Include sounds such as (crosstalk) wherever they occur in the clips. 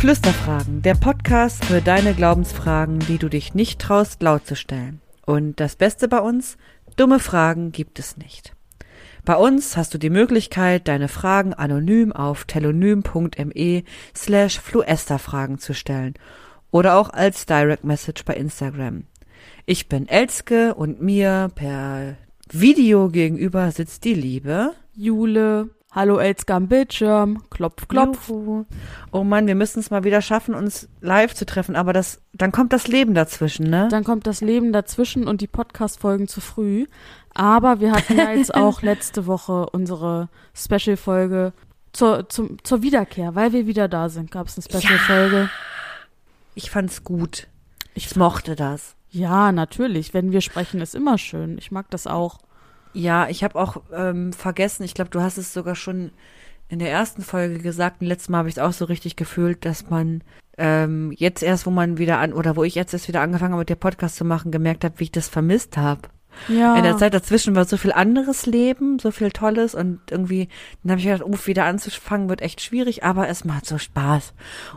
Flüsterfragen, der Podcast für deine Glaubensfragen, die du dich nicht traust, laut zu stellen. Und das Beste bei uns, dumme Fragen gibt es nicht. Bei uns hast du die Möglichkeit, deine Fragen anonym auf telonym.me slash fluesterfragen zu stellen oder auch als Direct Message bei Instagram. Ich bin Elske und mir per Video gegenüber sitzt die liebe Jule. Hallo Elske am Bildschirm. Klopf, klopf. Juhu. Oh Mann, wir müssen es mal wieder schaffen, uns live zu treffen, aber das, dann kommt das Leben dazwischen, ne? Dann kommt das Leben dazwischen und die Podcast-Folgen zu früh. Aber wir hatten ja jetzt auch (laughs) letzte Woche unsere Special-Folge zur, zum, zur Wiederkehr, weil wir wieder da sind, gab es eine Special-Folge. Ich fand's gut. Ich mochte das. Ja, natürlich. Wenn wir sprechen, ist immer schön. Ich mag das auch. Ja, ich habe auch ähm, vergessen, ich glaube, du hast es sogar schon in der ersten Folge gesagt, und letztes Mal habe ich es auch so richtig gefühlt, dass man ähm, jetzt erst, wo man wieder an, oder wo ich jetzt erst wieder angefangen habe, mit der Podcast zu machen, gemerkt habe, wie ich das vermisst habe. Ja. In der Zeit dazwischen war so viel anderes Leben, so viel Tolles und irgendwie, dann habe ich gedacht, uff, wieder anzufangen wird echt schwierig, aber es macht so Spaß.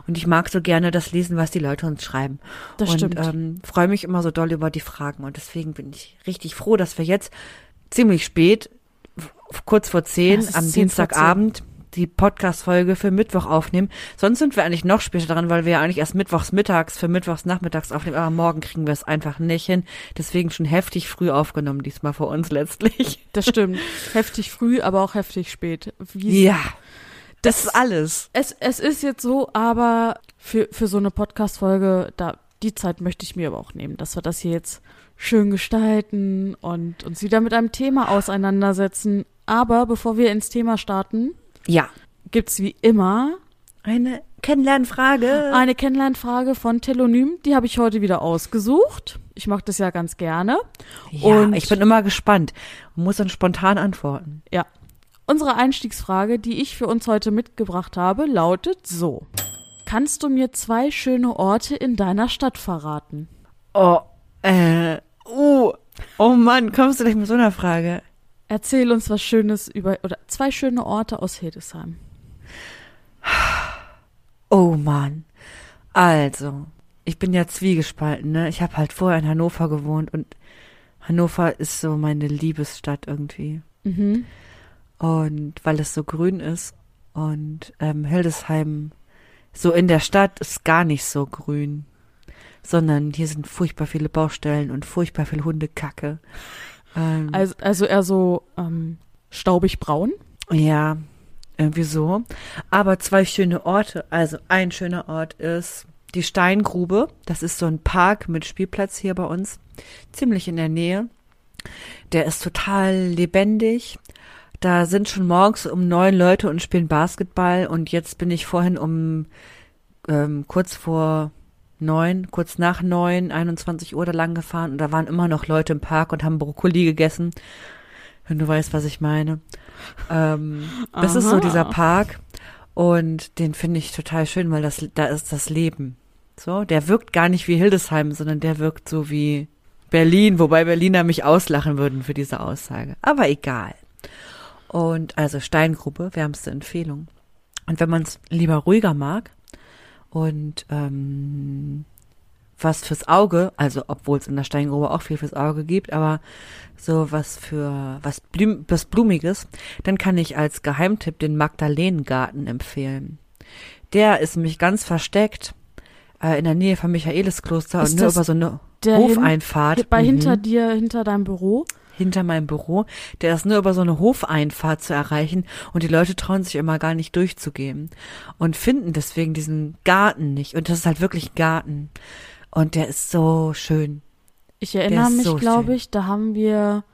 Und ich mag so gerne das lesen, was die Leute uns schreiben. Das und stimmt. ähm, freue mich immer so doll über die Fragen. Und deswegen bin ich richtig froh, dass wir jetzt ziemlich spät, kurz vor zehn, ist am 10 vor Dienstagabend, die Podcast-Folge für Mittwoch aufnehmen. Sonst sind wir eigentlich noch später dran, weil wir ja eigentlich erst mittwochs mittags für mittwochs nachmittags aufnehmen, aber morgen kriegen wir es einfach nicht hin. Deswegen schon heftig früh aufgenommen, diesmal für uns letztlich. Das stimmt. heftig früh, aber auch heftig spät. Wie Ja, das ist alles. Es, es ist jetzt so, aber für, für so eine Podcast-Folge, da, die Zeit möchte ich mir aber auch nehmen, dass wir das hier jetzt schön gestalten und uns wieder mit einem Thema auseinandersetzen. Aber bevor wir ins Thema starten, Ja. gibt's wie immer Eine Kennenlernfrage. eine Kennenlernfrage von Telonym. Die habe ich heute wieder ausgesucht. Ich mache das ja ganz gerne. Ja, und- ich bin immer gespannt und muss dann spontan antworten. Ja. Unsere Einstiegsfrage, die ich für uns heute mitgebracht habe, lautet so. Kannst du mir zwei schöne Orte in deiner Stadt verraten? Oh, äh, uh, oh Mann, kommst du gleich mit so einer Frage? Erzähl uns was Schönes über, oder zwei schöne Orte aus Hildesheim. Oh Mann. Also, ich bin ja zwiegespalten, ne? Ich habe halt vorher in Hannover gewohnt und Hannover ist so meine Liebesstadt irgendwie. Mhm. Und weil es so grün ist und ähm, Hildesheim so in der Stadt ist gar nicht so grün, sondern hier sind furchtbar viele Baustellen und furchtbar viel Hundekacke. Ähm, Also, also eher so ähm, staubig braun. Ja, irgendwie so. Aber zwei schöne Orte. Also ein schöner Ort ist die Steingrube. Das ist so ein Park mit Spielplatz hier bei uns. Ziemlich in der Nähe. Der ist total lebendig. Da sind schon morgens um neun Leute und spielen Basketball. Und jetzt bin ich vorhin um ähm, kurz vor neun, kurz nach neun, 21 Uhr da lang gefahren. Und da waren immer noch Leute im Park und haben Brokkoli gegessen. Wenn du weißt, was ich meine. Ähm, das ist so dieser Park und den finde ich total schön, weil das da ist das Leben. So, der wirkt gar nicht wie Hildesheim, sondern der wirkt so wie Berlin, wobei Berliner mich auslachen würden für diese Aussage. Aber egal. Und also Steingrube, wärmste Empfehlung. Und wenn man es lieber ruhiger mag und ähm, was fürs Auge, also obwohl es in der Steingrube auch viel fürs Auge gibt, aber so was für was, Blüm, was Blumiges, dann kann ich als Geheimtipp den Magdalenengarten empfehlen. Der ist nämlich ganz versteckt äh, in der Nähe von Michaeliskloster Ist und nur über so eine der hin- Hofeinfahrt. Bei Mhm hinter dir, hinter deinem Büro. Hinter meinem Büro. Der ist nur über so eine Hofeinfahrt zu erreichen und die Leute trauen sich immer gar nicht durchzugehen und finden deswegen diesen Garten nicht. Und das ist halt wirklich ein Garten. Und der ist so schön. Ich erinnere mich, so glaube ich, da haben wir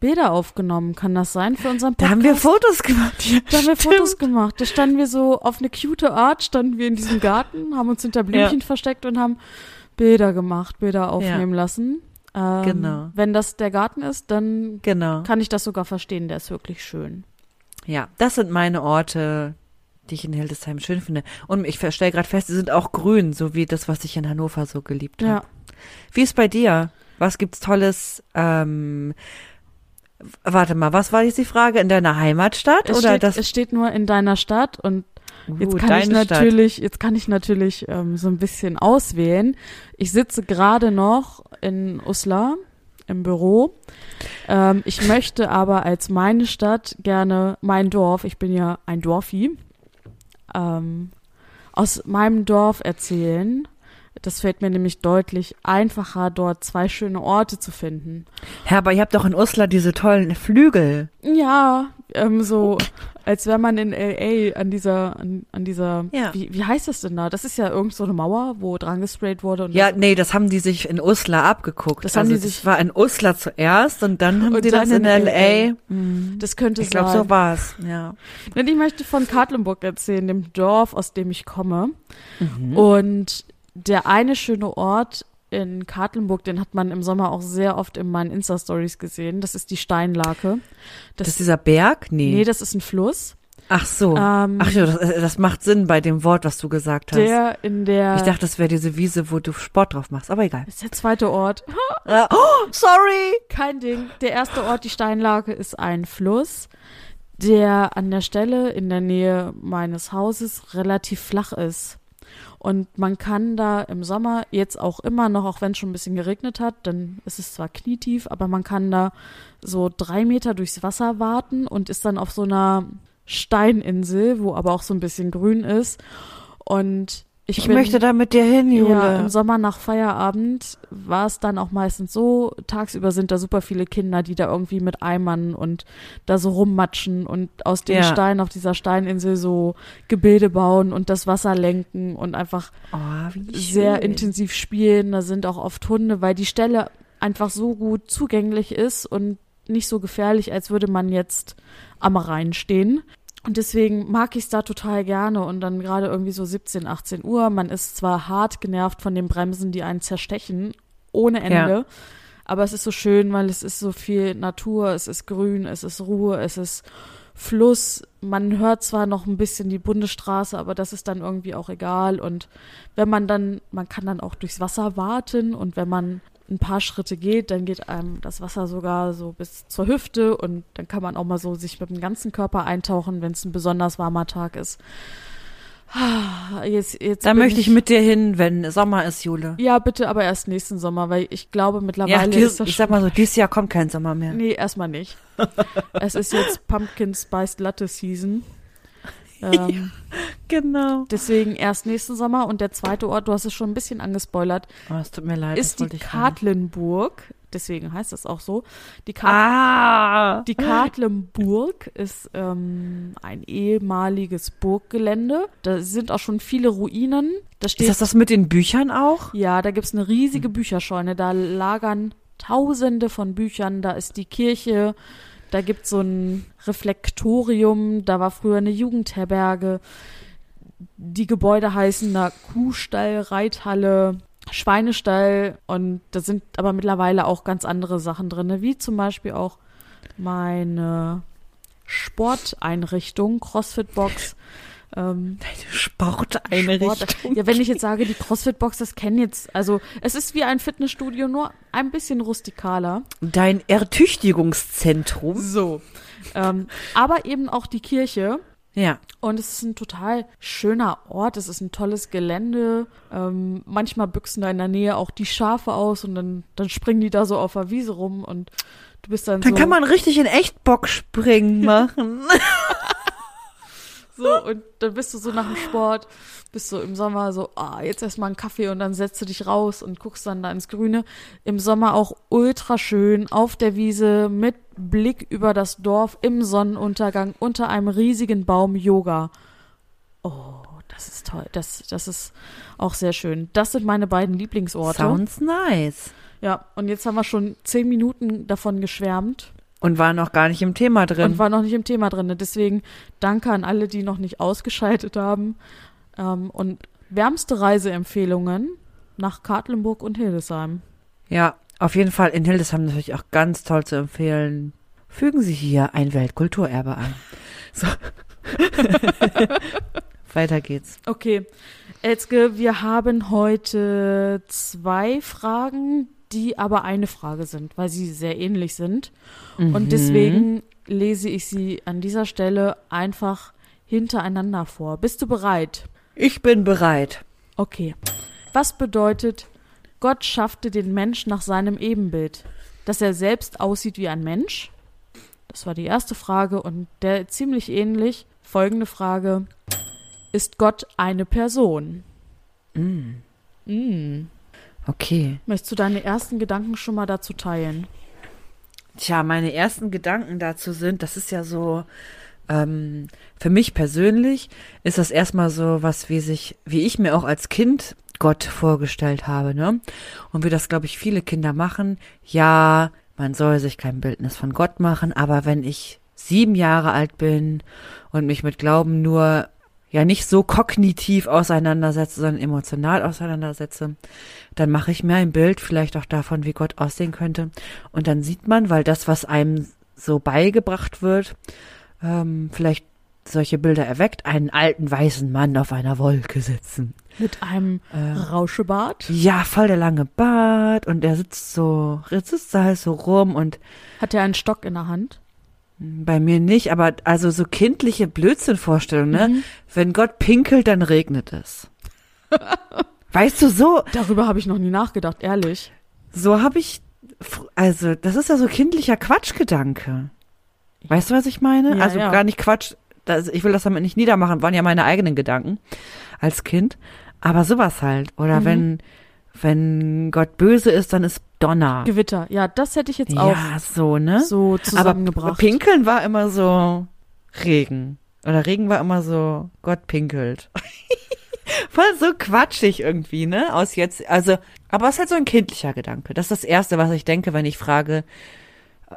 Bilder aufgenommen. Kann das sein für unseren Da Podcast? haben wir Fotos gemacht. Ja, Da haben wir stimmt. Fotos gemacht. Da standen wir so auf eine cute Art, standen wir in diesem Garten, haben uns hinter Blümchen versteckt und haben Bilder gemacht, Bilder aufnehmen lassen. Ähm, Genau. Wenn das der Garten ist, dann Genau. kann ich das sogar verstehen. Der ist wirklich schön. Ja, das sind meine Orte, die ich in Hildesheim schön finde. Und ich stelle gerade fest, sie sind auch grün, so wie das, was ich in Hannover so geliebt Ja. habe. Wie ist bei dir? Was gibt's Tolles? Ähm, warte mal, was war jetzt die Frage? In deiner Heimatstadt Es, oder steht, das? es steht nur in deiner Stadt und Jetzt Uh, kann ich deine Stadt. natürlich, jetzt kann ich natürlich ähm, so ein bisschen auswählen. Ich sitze gerade noch in Uslar im Büro. Ähm, ich möchte aber als meine Stadt gerne mein Dorf, ich bin ja ein Dorfi, ähm, aus meinem Dorf erzählen. Das fällt mir nämlich deutlich einfacher, dort zwei schöne Orte zu finden. Ja, aber ihr habt doch in Uslar diese tollen Flügel. Ja, ähm, so als wäre man in LA an dieser, an, an dieser, Ja. wie, wie heißt das denn da? Das ist ja irgend so eine Mauer, wo dran gesprayt wurde und Ja, das, nee, das haben die sich in Uslar abgeguckt. Das haben also die das sich- war in Uslar zuerst und dann haben Und die das in, in LA. LA. das könnte Ich glaube, sein. so war's. Ja. Denn ich möchte von Katlenburg erzählen, dem Dorf, aus dem ich komme. Mhm. Und der eine schöne Ort in Katlenburg, den hat man im Sommer auch sehr oft in meinen Insta-Stories gesehen. Das ist die Steinlake. Das ist dieser Berg? Nee. nee, das ist ein Fluss. Ach so. Ähm, Ach ja, das, das macht Sinn bei dem Wort, was du gesagt hast. der in der. ich dachte, das wäre diese Wiese, wo du Sport drauf machst, aber egal. das ist der zweite Ort. (laughs) Äh, oh, sorry. Kein Ding. Der erste Ort, die Steinlage, ist ein Fluss, der an der Stelle in der Nähe meines Hauses relativ flach ist. Und man kann da im Sommer jetzt auch immer noch, auch wenn es schon ein bisschen geregnet hat, dann ist es zwar knietief, aber man kann da so drei Meter durchs Wasser warten und ist dann auf so einer Steininsel, wo aber auch so ein bisschen grün ist. Und ich, Ich bin, möchte da mit dir hin, Jule. ja, im Sommer nach Feierabend war es dann auch meistens so, tagsüber sind da super viele Kinder, die da irgendwie mit Eimern und da so rummatschen und aus den Ja. Steinen auf dieser Steininsel so Gebilde bauen und das Wasser lenken und einfach oh, sehr intensiv spielen. Da sind auch oft Hunde, weil die Stelle einfach so gut zugänglich ist und nicht so gefährlich, als würde man jetzt am Rhein stehen. Und deswegen mag ich es da total gerne. Und dann gerade irgendwie so 17, 18 Uhr. Man ist zwar hart genervt von den Bremsen, die einen zerstechen, ohne Ende. Ja. Aber es ist so schön, weil es ist so viel Natur, es ist grün, es ist Ruhe, es ist Fluss. Man hört zwar noch ein bisschen die Bundesstraße, aber das ist dann irgendwie auch egal. Und wenn man dann, man kann dann auch durchs Wasser warten und wenn man ein paar Schritte geht, dann geht einem das Wasser sogar so bis zur Hüfte und dann kann man auch mal so sich mit dem ganzen Körper eintauchen, wenn es ein besonders warmer Tag ist. Ah, Jetzt, jetzt Da möchte ich mit dir hin, wenn Sommer ist, Jule. Ja, bitte, aber erst nächsten Sommer, weil ich glaube Ja, mittlerweile dies, ist das ich sag mal so, dieses Jahr kommt kein Sommer mehr. Nee, erstmal nicht. (laughs) es ist jetzt Pumpkin Spiced Latte Season. Ähm, (laughs) Genau. Deswegen erst nächsten Sommer und der zweite Ort, du hast es schon ein bisschen angespoilert, Oh, es tut mir leid. ist die. Katlenburg. Deswegen heißt das auch so. Die, Kat Ah. die Katlenburg ist ähm, ein ehemaliges Burggelände. Da sind auch schon viele Ruinen. Da steht Ist das das mit den Büchern auch? Ja, da gibt's eine riesige Bücherscheune. Da lagern tausende von Büchern. Da ist die Kirche. Da gibt's so ein Reflektorium. Da war früher eine Jugendherberge. Die Gebäude heißen da Kuhstall, Reithalle, Schweinestall. Und da sind aber mittlerweile auch ganz andere Sachen drin, wie zum Beispiel auch meine Sporteinrichtung, CrossFit-Box. Ähm, (laughs) Sporteinrichtung. Sport. Ja, wenn ich jetzt sage, die CrossFit-Box, das kennen jetzt, also es ist wie ein Fitnessstudio, nur ein bisschen rustikaler. Dein Ertüchtigungszentrum. So. Ähm, aber eben auch die Kirche. Ja. Und es ist ein total schöner Ort, es ist ein tolles Gelände. Ähm, manchmal büchsen da in der Nähe auch die Schafe aus und dann, dann springen die da so auf der Wiese rum und du bist dann, Dann so. kann man richtig in echt Bockspringen (laughs) machen. So, und dann bist du so nach dem Sport, bist du im Sommer so, ah, jetzt erstmal einen Kaffee und dann setzt du dich raus und guckst dann da ins Grüne. Im Sommer auch ultra schön auf der Wiese mit Blick über das Dorf im Sonnenuntergang unter einem riesigen Baum Yoga. Oh, das ist toll. Das, das ist auch sehr schön. Das sind meine beiden Lieblingsorte. Sounds nice. Ja, und jetzt haben wir schon zehn Minuten davon geschwärmt. Und war noch gar nicht im Thema drin. Und war noch nicht im Thema drin. Deswegen danke an alle, die noch nicht ausgeschaltet haben. Ähm, und wärmste Reiseempfehlungen nach Katlenburg und Hildesheim. ja, auf jeden Fall in Hildesheim natürlich auch ganz toll zu empfehlen. Fügen Sie hier ein Weltkulturerbe ein. So. (laughs) Weiter geht's. Okay, Elzke, wir haben heute zwei Fragen, die aber eine Frage sind, weil sie sehr ähnlich sind. Mhm. Und deswegen lese ich sie an dieser Stelle einfach hintereinander vor. Bist du bereit? Ich bin bereit. Okay. Was bedeutet, Gott schaffte den Mensch nach seinem Ebenbild? Dass er selbst aussieht wie ein Mensch? Das war die erste Frage und der ziemlich ähnlich. Folgende Frage. Ist Gott eine Person? Mm. Mm. Okay. Möchtest du deine ersten Gedanken schon mal dazu teilen? Tja, meine ersten Gedanken dazu sind, das ist ja so, ähm, für mich persönlich ist das erstmal so was, wie sich, wie ich mir auch als Kind Gott vorgestellt habe, ne? Und wie das, glaube ich, viele Kinder machen. Ja, man soll sich kein Bildnis von Gott machen, aber wenn ich sieben Jahre alt bin und mich mit Glauben nur ja nicht so kognitiv auseinandersetze, sondern emotional auseinandersetze, dann mache ich mir ein Bild vielleicht auch davon, wie Gott aussehen könnte. Und dann sieht man, weil das, was einem so beigebracht wird, ähm, vielleicht solche Bilder erweckt, einen alten weißen Mann auf einer Wolke sitzen. Mit einem Äh, Rauschebart? Ja, voll der lange Bart und er sitzt so, sitzt da halt so rum und Hat er einen Stock in der Hand? Bei mir nicht, aber also so kindliche Blödsinnvorstellungen, ne? Mhm. Wenn Gott pinkelt, dann regnet es. (laughs) weißt du, so, Darüber habe ich noch nie nachgedacht, ehrlich. so habe ich, also das ist ja so kindlicher Quatschgedanke. Weißt du, was ich meine? Ja, also ja. gar nicht Quatsch, das, ich will das damit nicht niedermachen, waren ja meine eigenen Gedanken als Kind. Aber sowas halt. Oder Mhm. wenn, wenn Gott böse ist, dann ist Donner. Gewitter, ja, das hätte ich jetzt auch Ja, so, ne? so Aber zusammengebracht. Pinkeln war immer so Regen. Oder Regen war immer so, Gott pinkelt. (laughs) Voll so quatschig irgendwie, ne? Aus jetzt, also, aber es ist halt so ein kindlicher Gedanke. Das ist das Erste, was ich denke, wenn ich frage,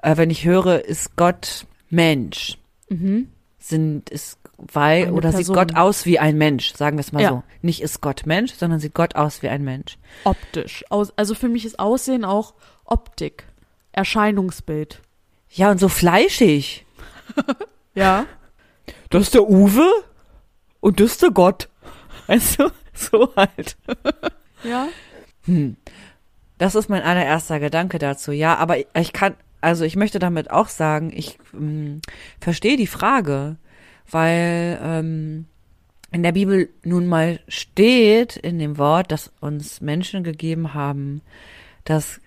äh, wenn ich höre, ist Gott Mensch? Mhm. Sind, ist, weil, Eine oder Person. sieht Gott aus wie ein Mensch? Sagen wir es mal Ja. so. Nicht ist Gott Mensch, sondern sieht Gott aus wie ein Mensch. Optisch. Aus, also für mich ist Aussehen auch Optik. Erscheinungsbild. Ja, und so fleischig. (laughs) Ja. Das ist der Uwe und das ist der Gott. Weißt du? (laughs) So halt. Ja. Hm. Das ist mein allererster Gedanke dazu. Ja, aber ich kann, also ich möchte damit auch sagen, ich ähm, verstehe die Frage, weil ähm, in der Bibel nun mal steht in dem Wort, das uns Menschen gegeben haben, dass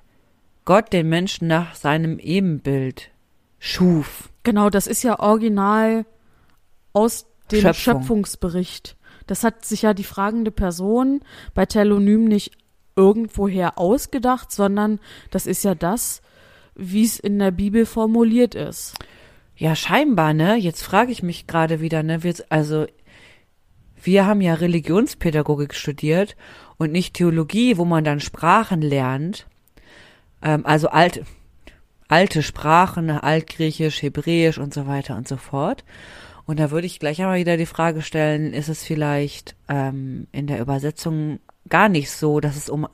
Gott den Menschen nach seinem Ebenbild schuf. Genau, das ist ja original aus dem Schöpfung. Schöpfungsbericht. Das hat sich ja die fragende Person bei Telonym nicht irgendwoher ausgedacht, sondern das ist ja das, wie es in der Bibel formuliert ist. Ja, scheinbar, ne? Jetzt frage ich mich gerade wieder, ne? Wir, also, wir haben ja Religionspädagogik studiert und nicht Theologie, wo man dann Sprachen lernt. Ähm, also alte, alte Sprachen, Altgriechisch, Hebräisch und so weiter und so fort. Und da würde ich gleich einmal wieder die Frage stellen, ist es vielleicht ähm, in der Übersetzung gar nicht so, dass es um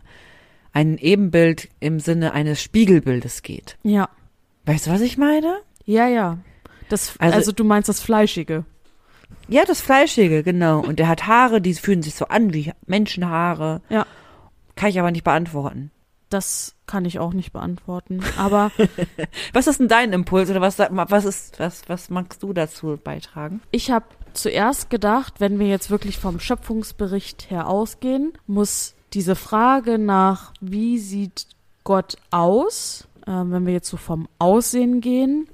ein Ebenbild im Sinne eines Spiegelbildes geht? Ja. Weißt du, was ich meine? Ja, ja. Das, also, Also- du meinst das Fleischige. Ja, das Fleischige, genau. Und der hat Haare, die fühlen sich so an wie Menschenhaare. Ja. Kann ich aber nicht beantworten. Das kann ich auch nicht beantworten. Aber (laughs) Was ist denn dein Impuls oder was, was ist, was, was magst du dazu beitragen? ich habe zuerst gedacht, wenn wir jetzt wirklich vom Schöpfungsbericht her ausgehen, muss diese Frage nach, wie sieht Gott aus, ähm, wenn wir jetzt so vom Aussehen gehen,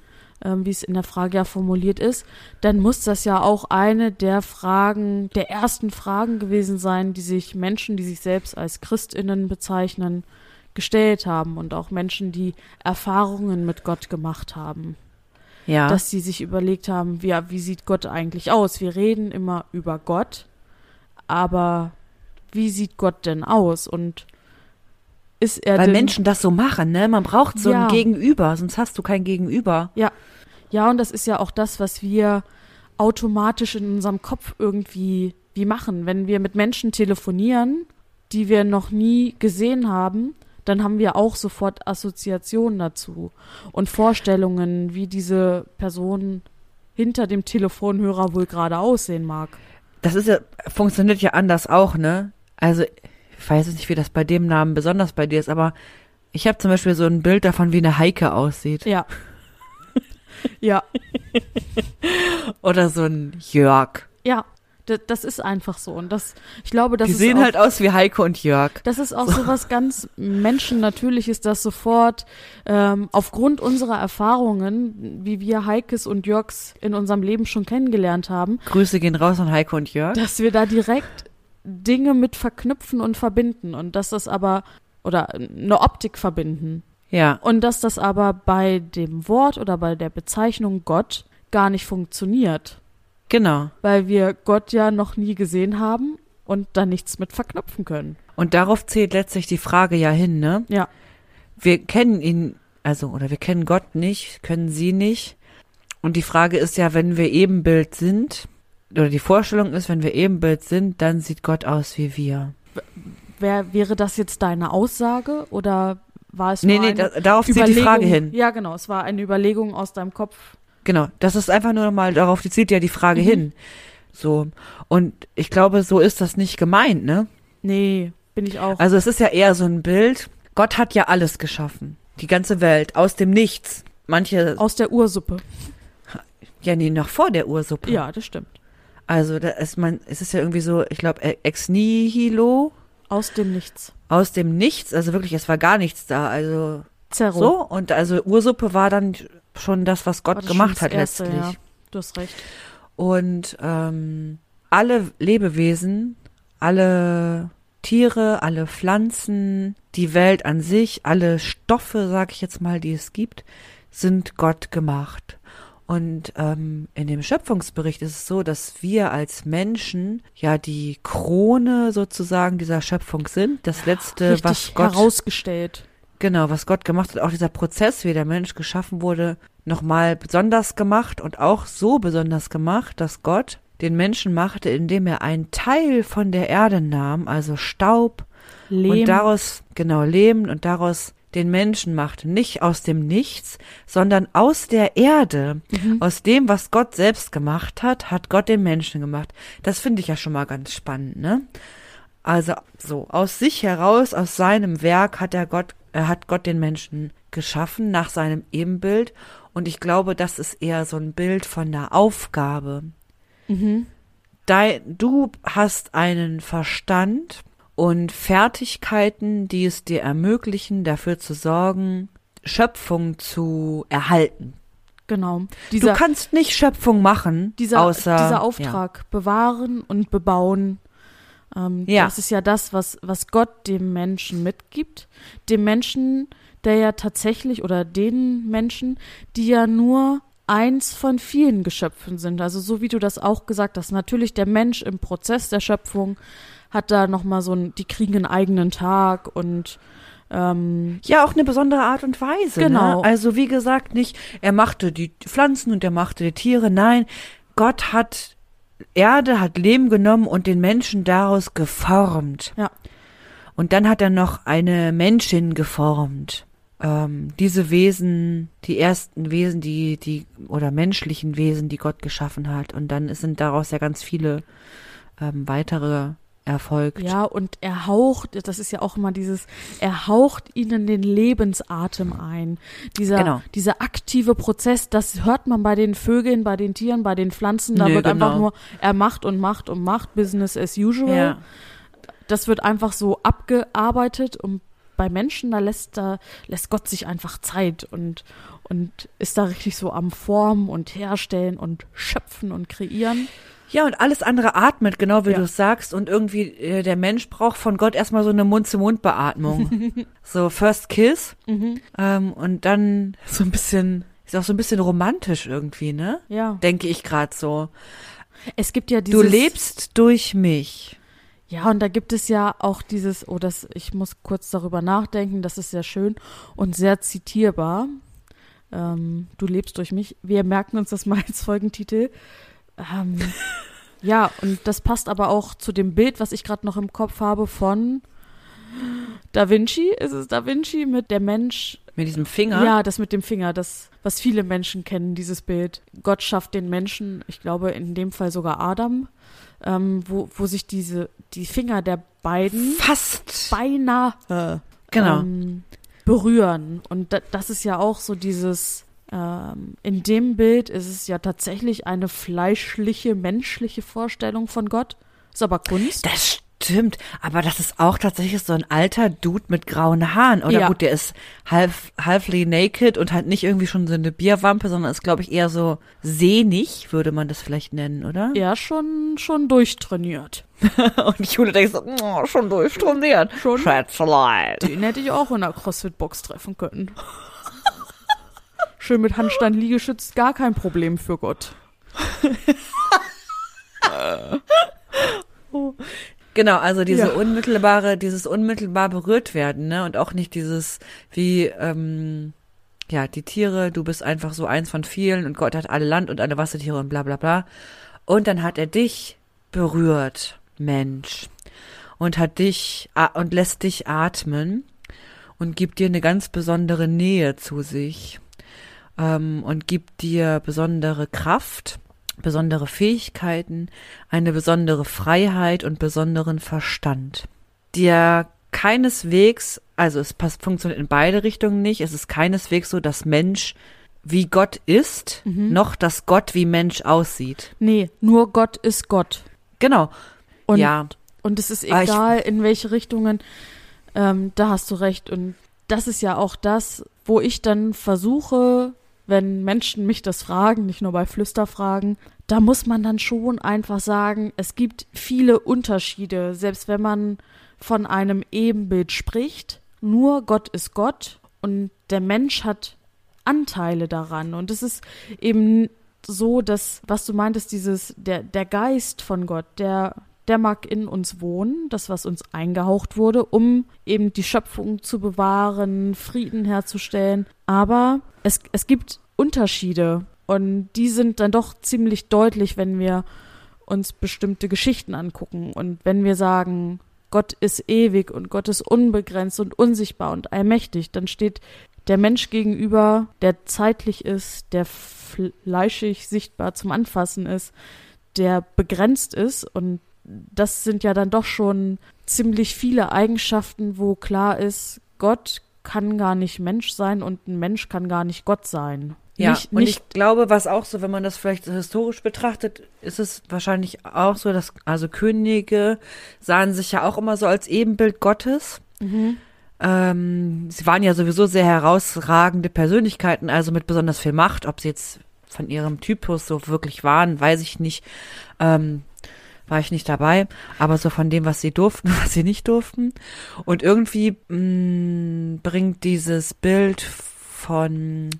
ähm, wie es in der Frage ja formuliert ist, dann muss das ja auch eine der Fragen, der ersten Fragen gewesen sein, die sich Menschen, die sich selbst als Christinnen bezeichnen, gestellt haben und auch Menschen, die Erfahrungen mit Gott gemacht haben Ja. dass sie sich überlegt haben, wie, wie sieht Gott eigentlich aus? Wir reden immer über Gott, aber wie sieht Gott denn aus? Und ist er Weil denn, Menschen das so machen, ne? Man braucht so Ja. ein Gegenüber, sonst hast du kein Gegenüber. Ja, und das ist ja auch das, was wir automatisch in unserem Kopf irgendwie wie machen. Wenn wir mit Menschen telefonieren, die wir noch nie gesehen haben, dann haben wir auch sofort Assoziationen dazu und Vorstellungen, wie diese Person hinter dem Telefonhörer wohl gerade aussehen mag. Das ist ja, funktioniert ja anders auch, ne? Also, ich weiß jetzt nicht, wie das bei dem Namen besonders bei dir ist, aber ich habe zum Beispiel so ein Bild davon, wie eine Heike aussieht. Ja. Ja, Oder so ein Jörg. ja, das ist einfach so. Und das, ich glaube, das Die sehen auch, halt aus wie Heike und Jörg. Das ist auch so was ganz Menschennatürliches, das sofort ähm, aufgrund unserer Erfahrungen, wie wir Heikes und Jörgs in unserem Leben schon kennengelernt haben, Grüße gehen raus an Heike und Jörg. dass wir da direkt Dinge mit verknüpfen und verbinden und dass das aber oder eine Optik verbinden Ja, und dass das aber bei dem Wort oder bei der Bezeichnung Gott gar nicht funktioniert, genau. weil wir Gott ja noch nie gesehen haben und da nichts mit verknüpfen können. Und darauf zählt letztlich die Frage ja hin, ne? Ja. Wir kennen ihn, also, oder wir kennen Gott nicht, können sie nicht. Und die Frage ist ja, wenn wir Ebenbild sind, oder die Vorstellung ist, wenn wir Ebenbild sind, dann sieht Gott aus wie wir. Wär, wäre das jetzt deine Aussage oder war es Nee, nur nee, eine da, darauf zielt die? Frage hin. Ja, genau, es war eine Überlegung aus deinem Kopf. Genau, das ist einfach nur mal, darauf zielt ja die Frage Mhm. hin. So. Und ich glaube, so ist das nicht gemeint, ne? Nee, bin ich auch. Also es ist ja eher so ein Bild. Gott hat ja alles geschaffen. Die ganze Welt. Aus dem Nichts. Manche, aus der Ursuppe. ja, nee, noch vor der Ursuppe. Ja, das stimmt. Also da ist man, es ist ja irgendwie so, ich glaube, ex nihilo, Aus dem Nichts. aus dem Nichts, also wirklich, es war gar nichts da, also Zerro. so. Und also Ursuppe war dann schon das, was Gott das gemacht hat Erste, letztlich. Ja, du hast recht. Und ähm, alle Lebewesen, alle Tiere, alle Pflanzen, die Welt an sich, alle Stoffe, sag ich jetzt mal, die es gibt, sind Gott gemacht. Und ähm, in dem Schöpfungsbericht ist es so, dass wir als Menschen ja die Krone sozusagen dieser Schöpfung sind. Das letzte, Richtig was Gott herausgestellt. Genau, was Gott gemacht hat, auch dieser Prozess, wie der Mensch geschaffen wurde, nochmal besonders gemacht und auch so besonders gemacht, dass Gott den Menschen machte, indem er einen Teil von der Erde nahm, also Staub, Lehm. und daraus, genau, Leben und daraus den Menschen machte. Nicht aus dem Nichts, sondern aus der Erde, Mhm. aus dem, was Gott selbst gemacht hat, hat Gott den Menschen gemacht. Das finde ich ja schon mal ganz spannend, ne? Also so aus sich heraus, aus seinem Werk hat er Gott, er hat Gott den Menschen geschaffen nach seinem Ebenbild und ich glaube, das ist eher so ein Bild von der Aufgabe. Mhm. Dei, du hast einen Verstand und Fertigkeiten, die es dir ermöglichen, dafür zu sorgen, Schöpfung zu erhalten. Genau. Dieser, du kannst nicht Schöpfung machen, dieser, außer dieser Auftrag, bewahren und bebauen, ähm, Ja. das ist ja das, was, was Gott dem Menschen mitgibt. Dem Menschen, der ja tatsächlich, oder den Menschen, die ja nur eins von vielen Geschöpfen sind. Also so wie du das auch gesagt hast, natürlich der Mensch im Prozess der Schöpfung hat da nochmal so ein, die kriegen einen eigenen Tag und ähm, Ja, auch eine besondere Art und Weise. Genau. Ne? Also wie gesagt, nicht, er machte die Pflanzen und er machte die Tiere. Nein, Gott hat Erde, hat Leben genommen und den Menschen daraus geformt. Ja. Und dann hat er noch eine Menschin geformt. Ähm, diese Wesen, die ersten Wesen, die, die, oder menschlichen Wesen, die Gott geschaffen hat. Und dann sind daraus ja ganz viele ähm, weitere erfolgt. Ja, und er haucht, das ist ja auch immer dieses, er haucht ihnen den Lebensatem ein. Dieser, Genau. dieser aktive Prozess, das hört man bei den Vögeln, bei den Tieren, bei den Pflanzen. Da Nö, wird einfach genau. nur, er macht und macht und macht, Business as usual. Ja. Das wird einfach so abgearbeitet und bei Menschen, da lässt, da lässt Gott sich einfach Zeit und, und ist da richtig so am Formen und Herstellen und Schöpfen und Kreieren. Ja, und alles andere atmet, genau wie Ja. du es sagst. Und irgendwie, äh, der Mensch braucht von Gott erstmal so eine Mund-zu-Mund-Beatmung. (laughs) so First Kiss. Mhm. Ähm, und dann so ein bisschen, ist auch so ein bisschen romantisch irgendwie, ne? Ja. Denke ich gerade so. Es gibt ja dieses. Du lebst durch mich. Ja, und da gibt es ja auch dieses, oh, das, ich muss kurz darüber nachdenken, das ist sehr schön und sehr zitierbar. Ähm, du lebst durch mich. Wir merken uns das mal als Folgentitel. Ähm, ja, und das passt aber auch zu dem Bild, was ich gerade noch im Kopf habe von Da Vinci. Ist es Da Vinci mit der Mensch? Mit diesem Finger. Ja, das mit dem Finger, das, was viele Menschen kennen, dieses Bild. Gott schafft den Menschen, ich glaube in dem Fall sogar Adam, ähm, wo, wo sich diese, die Finger der beiden Fast. beinahe Genau. ähm, berühren. Und da, das ist ja auch so dieses, Ähm, in dem Bild ist es ja tatsächlich eine fleischliche, menschliche Vorstellung von Gott. Ist aber Kunst. Das stimmt, aber das ist auch tatsächlich so ein alter Dude mit grauen Haaren. Oder Ja. gut, der ist half, halfly naked und halt nicht irgendwie schon so eine Bierwampe, sondern ist, glaube ich, eher so sehnig, würde man das vielleicht nennen, oder? (laughs) Ja, schon, schon durchtrainiert. (laughs) Und Jule denkt so, oh, schon durchtrainiert. Schon. Schätzelein. Den hätte ich auch in der CrossFit-Box treffen können. Schön mit Handstand Liegestütz, gar kein Problem für Gott. (laughs) Genau, also diese Ja. unmittelbare, dieses unmittelbar berührt werden, ne? Und auch nicht dieses, wie, ähm, ja, die Tiere, du bist einfach so eins von vielen und Gott hat alle Land und alle Wassertiere und bla bla bla. Und dann hat er dich berührt, Mensch. Und hat dich und lässt dich atmen und gibt dir eine ganz besondere Nähe zu sich. Ähm, und gibt dir besondere Kraft, besondere Fähigkeiten, eine besondere Freiheit und besonderen Verstand, der keineswegs, also es passt, funktioniert in beide Richtungen nicht, es ist keineswegs so, dass Mensch wie Gott ist, noch dass Gott wie Mensch aussieht. Nee, nur Gott ist Gott. Genau. Und, ja, und es ist Ah, ich- egal, in welche Richtungen, ähm, da hast du recht. Und das ist ja auch das, wo ich dann versuche, wenn Menschen mich das fragen, nicht nur bei Flüsterfragen, da muss man dann schon einfach sagen, es gibt viele Unterschiede, selbst wenn man von einem Ebenbild spricht. Nur Gott ist Gott und der Mensch hat Anteile daran. Und es ist eben so, dass, was du meintest, dieses, der, der Geist von Gott, der, der mag in uns wohnen, das, was uns eingehaucht wurde, um eben die Schöpfung zu bewahren, Frieden herzustellen. Aber es, es gibt Unterschiede und die sind dann doch ziemlich deutlich, wenn wir uns bestimmte Geschichten angucken und wenn wir sagen, Gott ist ewig und Gott ist unbegrenzt und unsichtbar und allmächtig, dann steht der Mensch gegenüber, der zeitlich ist, der fleischig sichtbar zum Anfassen ist, der begrenzt ist und das sind ja dann doch schon ziemlich viele Eigenschaften, wo klar ist, Gott kann gar nicht Mensch sein und ein Mensch kann gar nicht Gott sein. Ja, nicht, und nicht ich glaube, was auch so, wenn man das vielleicht historisch betrachtet, ist es wahrscheinlich auch so, dass also Könige sahen sich ja auch immer so als Ebenbild Gottes. Mhm. Ähm, sie waren ja sowieso sehr herausragende Persönlichkeiten, also mit besonders viel Macht. Ob sie jetzt von ihrem Typus so wirklich waren, weiß ich nicht. Ähm, war ich nicht dabei, aber so von dem, was sie durften, (laughs) was sie nicht durften. Und irgendwie mh, bringt dieses Bild von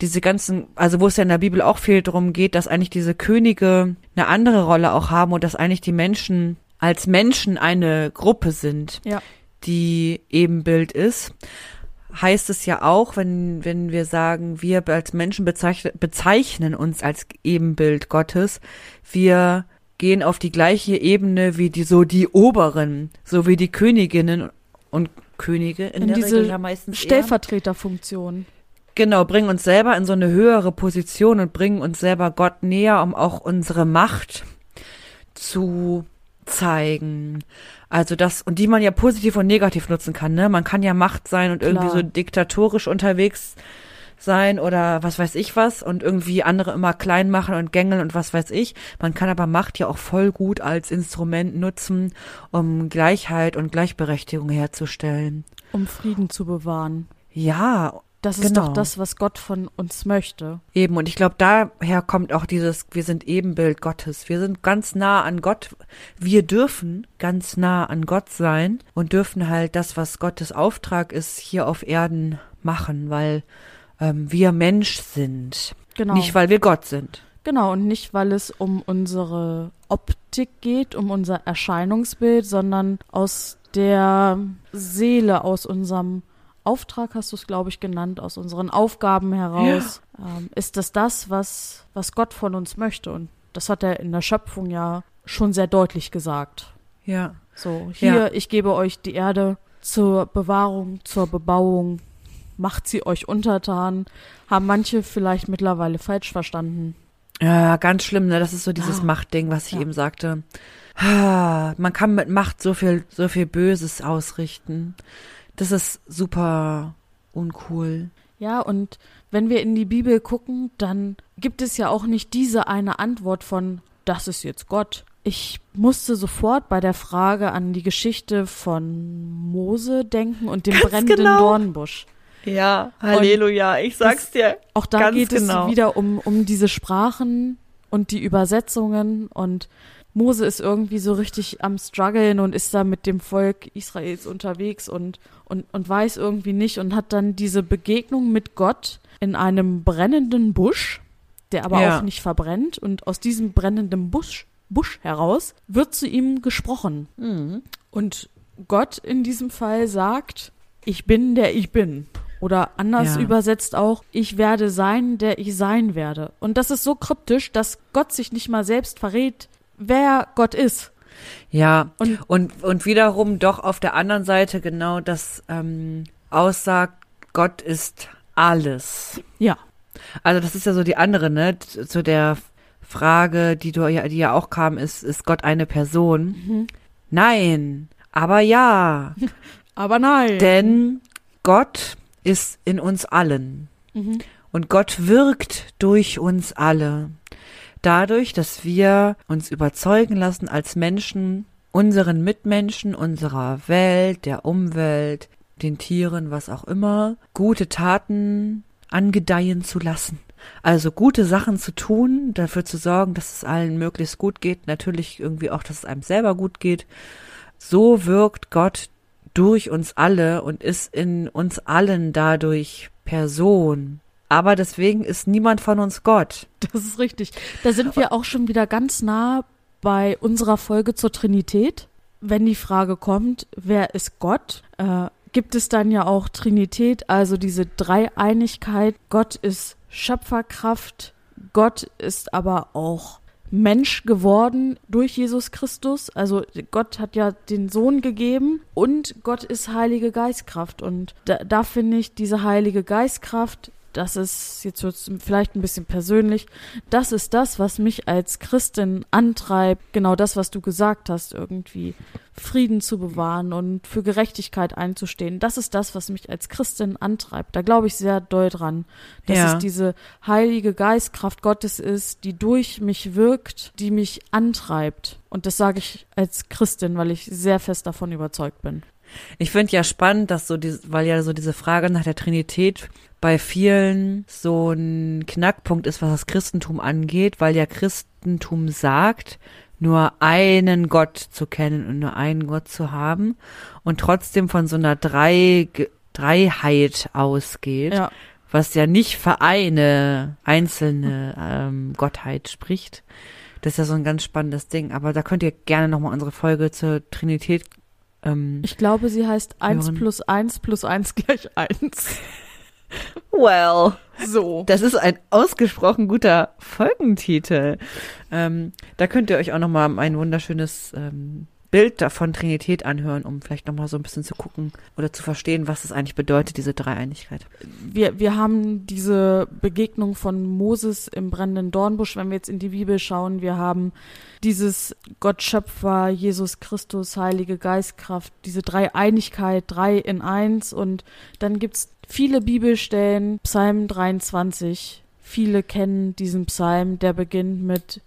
diese ganzen, also wo es ja in der Bibel auch viel darum geht, dass eigentlich diese Könige eine andere Rolle auch haben und dass eigentlich die Menschen als Menschen eine Gruppe sind, Ja. die Ebenbild ist, heißt es ja auch, wenn, wenn wir sagen, wir als Menschen bezeichnen, bezeichnen uns als Ebenbild Gottes, wir gehen auf die gleiche Ebene wie die, so die Oberen, so wie die Königinnen und Könige in, In der diese Regel ja meistens. Stellvertreterfunktion. Genau, bringen uns selber in so eine höhere Position und bringen uns selber Gott näher, um auch unsere Macht zu zeigen. Also das, und die man ja positiv und negativ nutzen kann, ne? Man kann ja Macht sein und irgendwie Klar. so diktatorisch unterwegs sein oder was weiß ich was und irgendwie andere immer klein machen und gängeln und was weiß ich. Man kann aber Macht ja auch voll gut als Instrument nutzen, um Gleichheit und Gleichberechtigung herzustellen. um Frieden zu bewahren. Ja, Das ist Genau. doch das, was Gott von uns möchte. Eben, und ich glaube, daher kommt auch dieses, wir sind Ebenbild Gottes. Wir sind ganz nah an Gott. Wir dürfen ganz nah an Gott sein und dürfen halt das, was Gottes Auftrag ist, hier auf Erden machen, weil ähm, wir Mensch sind. Genau. Nicht, weil wir Gott sind. Genau, und nicht, weil es um unsere Optik geht, um unser Erscheinungsbild, sondern aus der Seele, aus unserem Auftrag, hast du es, glaube ich, genannt, aus unseren Aufgaben heraus, ähm, ist das das, was, was Gott von uns möchte. Und das hat er in der Schöpfung ja schon sehr deutlich gesagt. Ja. So, hier, Ja. ich gebe euch die Erde zur Bewahrung, zur Bebauung, macht sie euch untertan. Haben manche vielleicht mittlerweile falsch verstanden. Ja, ganz schlimm, ne? Das ist so dieses Ja. Machtding, was ich Ja. eben sagte. Ah, Man kann mit Macht so viel, so viel Böses ausrichten. Das ist super uncool. Ja, und wenn wir in die Bibel gucken, dann gibt es ja auch nicht diese eine Antwort von, das ist jetzt Gott. Ich musste sofort bei der Frage an die Geschichte von Mose denken und dem Ganz brennenden genau. Dornbusch. Ja, Halleluja, ich sag's dir. Auch da geht genau. es wieder um, um diese Sprachen und die Übersetzungen und Mose ist irgendwie so richtig am struggeln und ist da mit dem Volk Israels unterwegs und, und, und weiß irgendwie nicht und hat dann diese Begegnung mit Gott in einem brennenden Busch, der aber Ja. auch nicht verbrennt und aus diesem brennenden Busch, Busch heraus wird zu ihm gesprochen. Mhm. Und Gott in diesem Fall sagt, ich bin der ich bin. Oder anders Ja. übersetzt auch, ich werde sein, der ich sein werde. Und das ist so kryptisch, dass Gott sich nicht mal selbst verrät, wer Gott ist. Ja, Und- und, und, wiederum doch auf der anderen Seite genau das ähm, aussagt, Gott ist alles. Ja. Also das ist ja so die andere, ne? Zu der Frage, die du ja, die ja auch kam, ist, ist Gott eine Person? Mhm. Nein, aber ja, (laughs) Aber nein. denn Gott ist in uns allen. Mhm. Und Gott wirkt durch uns alle. Dadurch, dass wir uns überzeugen lassen als Menschen, unseren Mitmenschen, unserer Welt, der Umwelt, den Tieren, was auch immer, gute Taten angedeihen zu lassen. Also gute Sachen zu tun, dafür zu sorgen, dass es allen möglichst gut geht, natürlich irgendwie auch, dass es einem selber gut geht. So wirkt Gott durch uns alle und ist in uns allen dadurch Person. Aber deswegen ist niemand von uns Gott. (laughs) Das ist richtig. Da sind wir auch schon wieder ganz nah bei unserer Folge zur Trinität. Wenn die Frage kommt, wer ist Gott, äh, gibt es dann ja auch Trinität, also diese Dreieinigkeit. Gott ist Schöpferkraft, Gott ist aber auch Mensch geworden durch Jesus Christus. Also Gott hat ja den Sohn gegeben und Gott ist Heilige Geistkraft. Und da, da finde ich diese Heilige Geistkraft, das ist, jetzt wird vielleicht ein bisschen persönlich, das ist das, was mich als Christin antreibt. Genau das, was du gesagt hast, irgendwie Frieden zu bewahren und für Gerechtigkeit einzustehen. Das ist das, was mich als Christin antreibt. Da glaube ich sehr doll dran, dass Ja. es diese heilige Geistkraft Gottes ist, die durch mich wirkt, die mich antreibt. Und das sage ich als Christin, weil ich sehr fest davon überzeugt bin. Ich finde ja spannend, dass so diese, weil ja so diese Frage nach der Trinität bei vielen so ein Knackpunkt ist, was das Christentum angeht, weil ja Christentum sagt, nur einen Gott zu kennen und nur einen Gott zu haben und trotzdem von so einer Drei, Dreiheit ausgeht, Ja. was ja nicht für eine einzelne ähm, Gottheit spricht. Das ist ja so ein ganz spannendes Ding. Aber da könnt ihr gerne nochmal unsere Folge zur Trinität ähm, Ich glaube, sie heißt 1 Hören. plus 1 plus 1 gleich 1. Well, So. das ist ein ausgesprochen guter Folgentitel. Ähm, da könnt ihr euch auch noch mal ein wunderschönes ähm, Bild davon Trinität anhören, um vielleicht noch mal so ein bisschen zu gucken oder zu verstehen, was es eigentlich bedeutet, diese Dreieinigkeit. Wir, wir haben diese Begegnung von Moses im brennenden Dornbusch, wenn wir jetzt in die Bibel schauen. Wir haben dieses Gott Schöpfer, Jesus Christus, Heilige Geistkraft, diese Dreieinigkeit, drei in eins. Und dann gibt's viele Bibelstellen, Psalm 23. Viele kennen diesen Psalm, der beginnt mit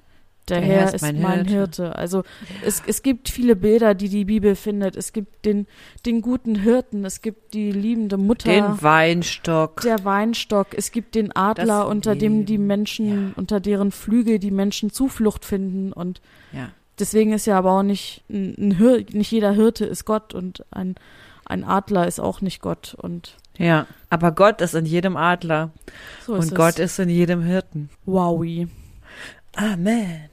der, Herr ist mein, Hirte. Also es, es gibt viele Bilder, die die Bibel findet. Es gibt den, den guten Hirten, es gibt die liebende Mutter. Den Weinstock. Der Weinstock, es gibt den Adler, Das unter dem die Leben, Menschen, ja. unter deren Flügel die Menschen Zuflucht finden. Und ja. deswegen ist ja aber auch nicht, ein, ein Hir nicht jeder Hirte ist Gott und ein, ein Adler ist auch nicht Gott. Und ja, aber Gott ist in jedem Adler so ist und es. Gott ist in jedem Hirten. Wowie. Amen.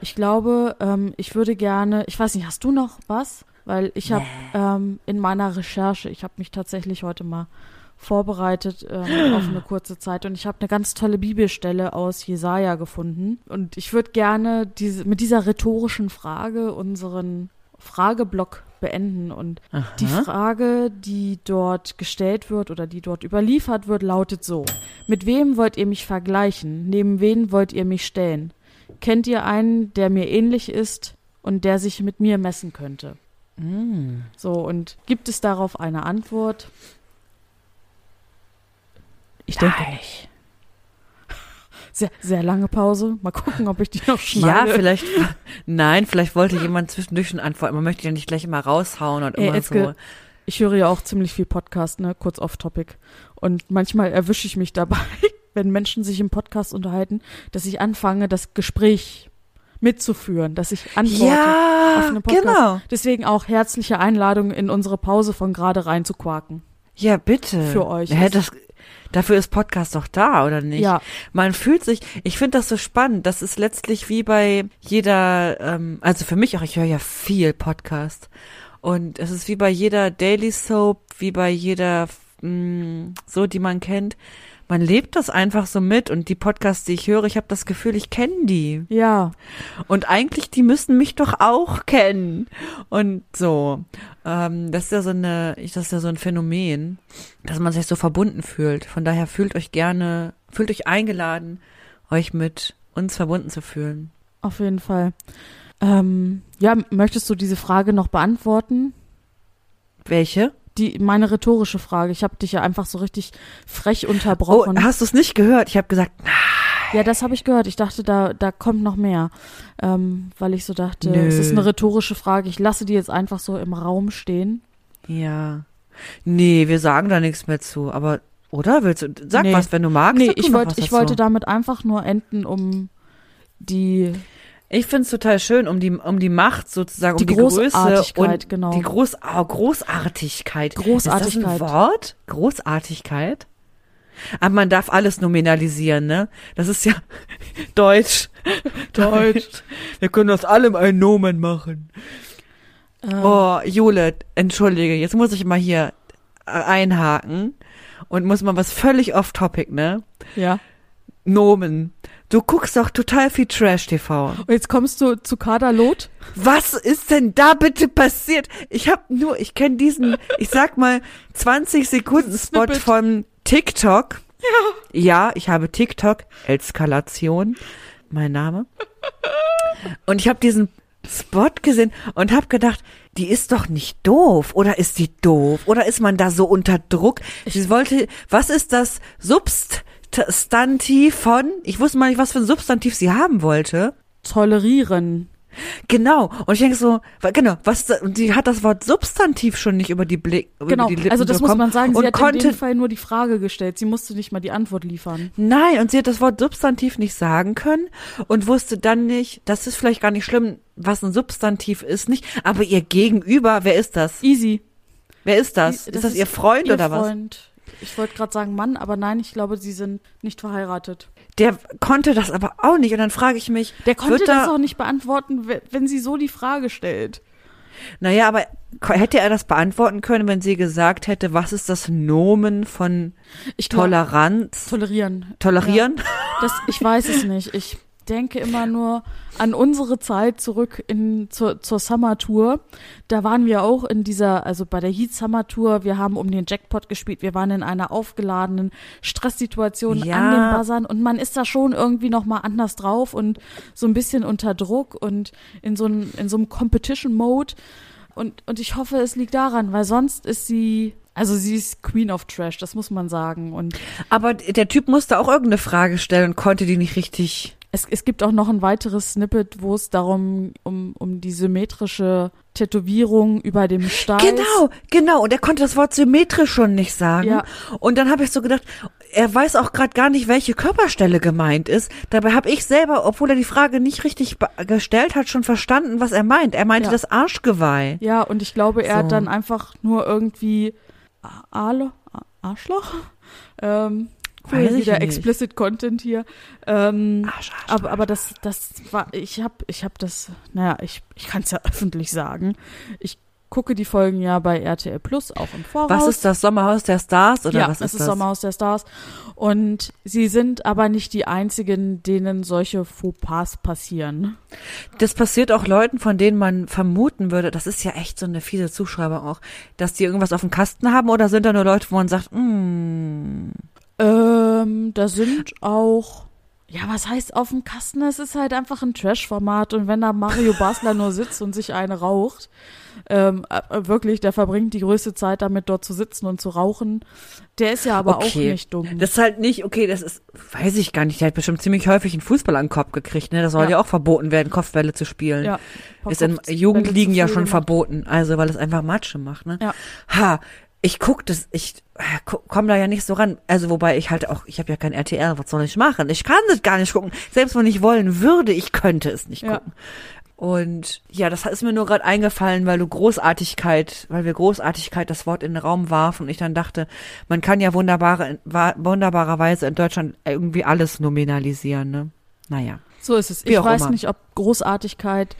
Ich glaube, ähm, ich würde gerne, ich weiß nicht, hast du noch was? Weil ich habe ähm, in meiner Recherche, ich habe mich tatsächlich heute mal vorbereitet ähm, (gasps) auf eine kurze Zeit und ich habe eine ganz tolle Bibelstelle aus Jesaja gefunden und ich würde gerne diese mit dieser rhetorischen Frage unseren Frageblock beenden und die Aha. Frage, die dort gestellt wird oder die dort überliefert wird, lautet so: Mit wem wollt ihr mich vergleichen? Neben wen wollt ihr mich stellen? Kennt ihr einen, der mir ähnlich ist und der sich mit mir messen könnte? Mm. So, und gibt es darauf eine Antwort? Ich denke Nein. nicht. (laughs) Sehr, sehr lange Pause. Mal gucken, ob ich die noch Ja, schneide. vielleicht. (laughs) Nein, vielleicht wollte jemand zwischendurch schon antworten. Man möchte ja nicht gleich immer raushauen und Ey, immer Etzke, so. Ich höre ja auch ziemlich viel Podcast, ne, kurz off-topic. Und manchmal erwische ich mich dabei, (laughs) wenn Menschen sich im Podcast unterhalten, dass ich anfange, das Gespräch mitzuführen, dass ich antworte auf Ja, einen Podcast. genau. Deswegen auch herzliche Einladung in unsere Pause von gerade rein zu quaken. Ja, bitte. Für euch. Hä, das, dafür ist Podcast doch da, oder nicht? Ja, Man fühlt sich, ich finde das so spannend. Das ist letztlich wie bei jeder, ähm, also für mich auch, ich höre ja viel Podcast. Und es ist wie bei jeder Daily Soap, wie bei jeder, mh, so, die man kennt. Man lebt das einfach so mit und die Podcasts, die ich höre, ich habe das Gefühl, ich kenne die. ja. Und eigentlich, die müssen mich doch auch kennen. Und so. Ähm, das ist ja so eine, ich- das ist ja so ein Phänomen, dass man sich so verbunden fühlt. Von daher fühlt euch gerne, fühlt euch eingeladen, euch mit uns verbunden zu fühlen. Auf jeden Fall. Ähm, ja, möchtest du diese Frage noch beantworten? Welche? Die, meine rhetorische Frage. Ich habe dich ja einfach so richtig frech Oh, unterbrochen. hast du es nicht gehört? Ich habe gesagt, Ja, das habe ich gehört. Ich dachte, da, da kommt noch mehr. Ähm, weil ich so dachte, Nö. es ist eine rhetorische Frage. Ich lasse die jetzt einfach so im Raum stehen. ja. Nee, wir sagen da nichts mehr zu. Aber, oder? Willst du, sag Nee. was, wenn du magst. nee, ich, wollt, ich wollte damit einfach nur enden, um die, Ich find's total schön, um die, um die Macht sozusagen, Die um die Größe Großartigkeit, und genau. die Groß, oh, Großartigkeit. Großartigkeit. Ist das ein Wort? Großartigkeit? Aber man darf alles nominalisieren, ne? Das ist ja (laughs) Deutsch. (laughs) Deutsch. Wir können aus allem ein Nomen machen. äh, Oh, Jule, entschuldige, jetzt muss ich mal hier äh, einhaken und muss mal was völlig off-topic, ne? ja. Nomen. Du guckst doch total viel Trash-TV. Und jetzt kommst du zu Kaderlot. Was ist denn da bitte passiert? Ich habe nur, ich kenne diesen, ich sag mal, 20 Sekunden Spot Snippet. von TikTok. Ja. Ja, ich habe TikTok, Eskalation, mein Name. Und ich habe diesen Spot gesehen und habe gedacht, die ist doch nicht doof. Oder ist die doof? Oder ist man da so unter Druck? Sie wollte, was ist das Substantiv von, ich wusste mal nicht, was für ein Substantiv sie haben wollte. Tolerieren. Genau. Und ich denke so, genau, was, die hat das Wort Substantiv schon nicht über die Blick, Genau, über die Lippen also das muss bekommen man sagen, sie und hat konnte, in dem Fall nur die Frage gestellt. Sie musste nicht mal die Antwort liefern. nein, und sie hat das Wort Substantiv nicht sagen können und wusste dann nicht, das ist vielleicht gar nicht schlimm, was ein Substantiv ist, nicht, aber ihr Gegenüber, wer ist das? Easy. Wer ist das? Die- ist das ihr Freund ihr oder was? Ich wollte gerade sagen Mann, aber nein, ich glaube, sie sind nicht verheiratet. Der konnte das aber auch nicht und dann frage ich mich, Der konnte das da, auch nicht beantworten, we- wenn sie so die Frage stellt. naja, aber hätte er das beantworten können, wenn sie gesagt hätte, was ist das Nomen von Ich glaub- Toleranz? Tolerieren. Tolerieren? Das, ich weiß es nicht. Ich denke immer nur an unsere Zeit zurück in, zur, zur Summer Tour. Da waren wir auch in dieser, also bei der Heat Summer Tour, wir haben um den Jackpot gespielt, wir waren in einer aufgeladenen Stresssituation Ja. an den Buzzern und man ist da schon irgendwie nochmal anders drauf und so ein bisschen unter Druck und in so, einem in so einem Competition-Mode. Und, und ich hoffe, es liegt daran, weil sonst ist sie, also sie ist Queen of Trash, das muss man sagen. Und Aber der Typ musste auch irgendeine Frage stellen und konnte die nicht richtig. Es, es gibt auch noch ein weiteres Snippet, wo es darum um, um die symmetrische Tätowierung über dem Steiß. Genau, genau. Und er konnte das Wort symmetrisch schon nicht sagen. Ja. Und dann habe ich so gedacht, er weiß auch gerade gar nicht, welche Körperstelle gemeint ist. Dabei habe ich selber, obwohl er die Frage nicht richtig gestellt hat, schon verstanden, was er meint. Er meinte Ja. das Arschgeweih. Ja, und ich glaube, er So. hat dann einfach nur irgendwie A- Arlo, A- Arschloch? Ähm, Weiß wieder nicht. explicit Content hier. Ähm, Arsch, Arsch, aber, aber das, das war, ich habe ich hab das, naja, ich, ich kann es ja (laughs) öffentlich sagen. Ich gucke die Folgen ja bei RTL Plus auch im Voraus. Was ist das Sommerhaus der Stars oder ja, was es ist ist das? Sommerhaus der Stars. Und sie sind aber nicht die einzigen, denen solche Fauxpas passieren. Das passiert auch Leuten, von denen man vermuten würde, das ist ja echt so eine fiese Zuschreibung auch, dass die irgendwas auf dem Kasten haben oder sind da nur Leute, wo man sagt, mm, Ähm, da sind auch, ja, was heißt auf dem Kasten? Es ist halt einfach ein Trash-Format und wenn da Mario Basler nur sitzt und sich eine raucht, Ähm, äh, wirklich, der verbringt die größte Zeit damit, dort zu sitzen und zu rauchen. Der ist ja aber Okay. auch nicht dumm. Das ist halt nicht, okay, das ist, weiß ich gar nicht, der hat bestimmt ziemlich häufig einen Fußball an den Kopf gekriegt, ne? Das soll ja, Ja. auch verboten werden, Kopfbälle zu spielen. ja, ist in Jugendligen ja schon gemacht. verboten, also weil es einfach Matsche macht, ne? Ja. Ha, ich guck das, ich komme da ja nicht so ran. Also wobei ich halt auch, ich habe ja kein RTL, was soll ich machen? Ich kann das gar nicht gucken. Selbst wenn ich wollen würde, ich könnte es nicht Ja. gucken. Und ja, das ist mir nur gerade eingefallen, weil du Großartigkeit, weil wir Großartigkeit das Wort in den Raum warfen und ich dann dachte, man kann ja wunderbare, wunderbarerweise in Deutschland irgendwie alles nominalisieren, ne? Naja. So ist es. Wie Ich weiß immer. nicht, ob Großartigkeit.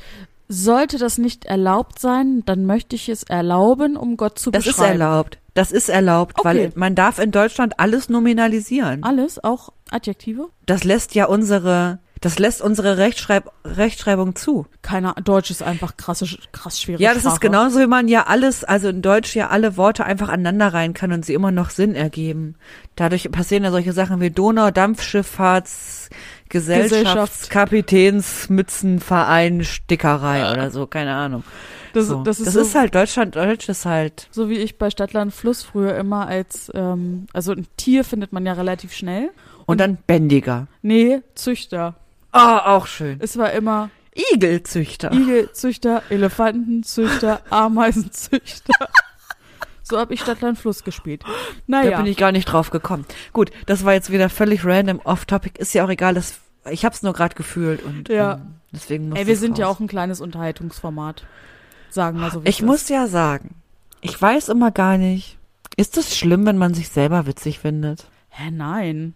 Sollte das nicht erlaubt sein, dann möchte ich es erlauben, um Gott zu Das ist beschreiben. erlaubt. Das ist erlaubt, weil Okay. man darf in Deutschland alles nominalisieren. Alles, auch Adjektive? Das lässt ja unsere, das lässt unsere Rechtschreib, Rechtschreibung zu. Keine Deutsch ist einfach krasse, krass schwere Ja, das Sprache. ist genauso, wie man ja alles, also in Deutsch ja alle Worte einfach aneinander rein kann und sie immer noch Sinn ergeben. Dadurch passieren ja solche Sachen wie Donau, Dampfschifffahrts, Gesellschafts, Kapitänsmützenverein, Stickerei oder so, keine Ahnung. Das, so. das, ist, das so, ist halt Deutschland, Deutsch ist halt, so wie ich bei Stadtland Fluss früher immer als, ähm, also ein Tier findet man ja relativ schnell. und dann bändiger. Nee, Züchter. Ah, auch schön. Es war immer Igelzüchter. Igelzüchter, Elefantenzüchter, Ameisenzüchter. (laughs) So habe ich Stadtland Fluss gespielt. Da Naja, bin ich gar nicht drauf gekommen. Gut, das war jetzt wieder völlig random, off-topic. Ist ja auch egal, das, ich hab's nur gerade gefühlt und Ja. ähm, deswegen muss ey, wir sind ja raus. auch ein kleines Unterhaltungsformat. Sagen wir so. wie Ich es muss ist. ja sagen, ich weiß immer gar nicht, ist es schlimm, wenn man sich selber witzig findet? Hä, nein.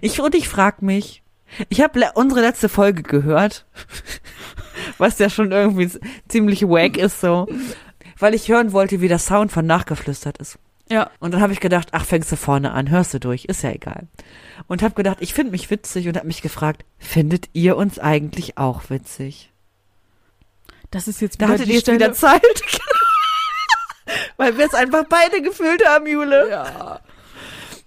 Ich und ich frag mich, ich habe le unsere letzte Folge gehört, was ja schon irgendwie ziemlich wack ist so, weil ich hören wollte, wie der Sound von nachgeflüstert ist. Ja, Und dann habe ich gedacht, ach, fängst du vorne an, hörst du durch, ist ja egal. Und habe gedacht, ich finde mich witzig und habe mich gefragt, findet ihr uns eigentlich auch witzig? das ist jetzt Da wieder hattet die ihr Stelle. wieder Zeit. (laughs) Weil wir es einfach beide gefühlt haben, Jule. Ja.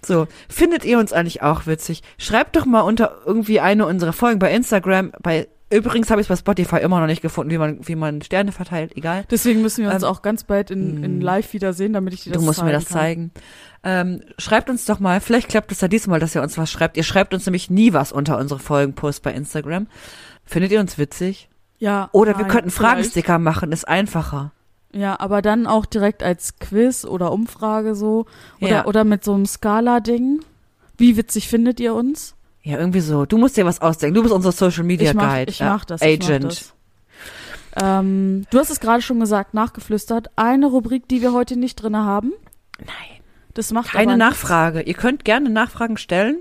So, findet ihr uns eigentlich auch witzig? Schreibt doch mal unter irgendwie eine unserer Folgen bei Instagram. Bei übrigens habe ich es bei Spotify immer noch nicht gefunden, wie man wie man Sterne verteilt. Egal. Deswegen müssen wir uns Ähm, auch ganz bald in, in mm. live wiedersehen, damit ich dir das Du musst mir das kann. zeigen. Ähm, schreibt uns doch mal, vielleicht klappt es ja diesmal, dass ihr uns was schreibt. Ihr schreibt uns nämlich nie was unter unsere Folgenpost bei Instagram. Findet ihr uns witzig? Ja. Oder wir nein, könnten vielleicht. Fragensticker machen, ist einfacher. Ja, aber dann auch direkt als Quiz oder Umfrage so. Oder, Ja. oder mit so einem Skala-Ding. Wie witzig findet ihr uns? Ja, irgendwie so. Du musst dir was ausdenken. Du bist unser Social Media ich mach, Guide. ich ja. mach das. Ich Agent. mach das. Ähm, du hast es gerade schon gesagt, nachgeflüstert. Eine Rubrik, die wir heute nicht drinne haben. Nein. Das macht Keine Nachfrage. Ihr könnt gerne Nachfragen stellen,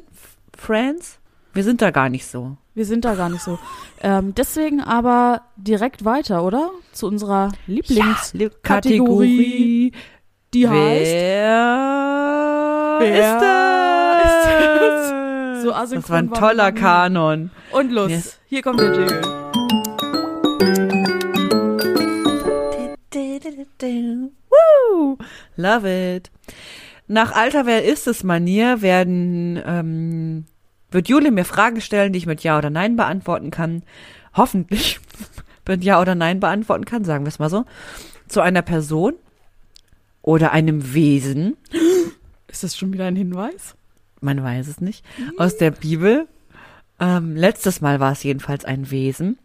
Friends. Wir sind da gar nicht so. Wir sind da gar nicht so. Ähm, deswegen aber direkt weiter, oder? Zu unserer Lieblingskategorie, Kategorie. die heißt Wer, Wer ist das? So asynchron das war ein toller. Kanon. Und los. Yes. Hier kommt der Jingle. Woo! Love it. Nach alter Wer ist es Manier werden ähm, wird Jule mir Fragen stellen, die ich mit Ja oder Nein beantworten kann. Hoffentlich (laughs) mit Ja oder Nein beantworten kann, sagen wir es mal so. Zu einer Person oder einem Wesen, (gasps) Ist das schon wieder ein Hinweis? man weiß es nicht, aus der Bibel. Ähm, letztes Mal war es jedenfalls ein Wesen.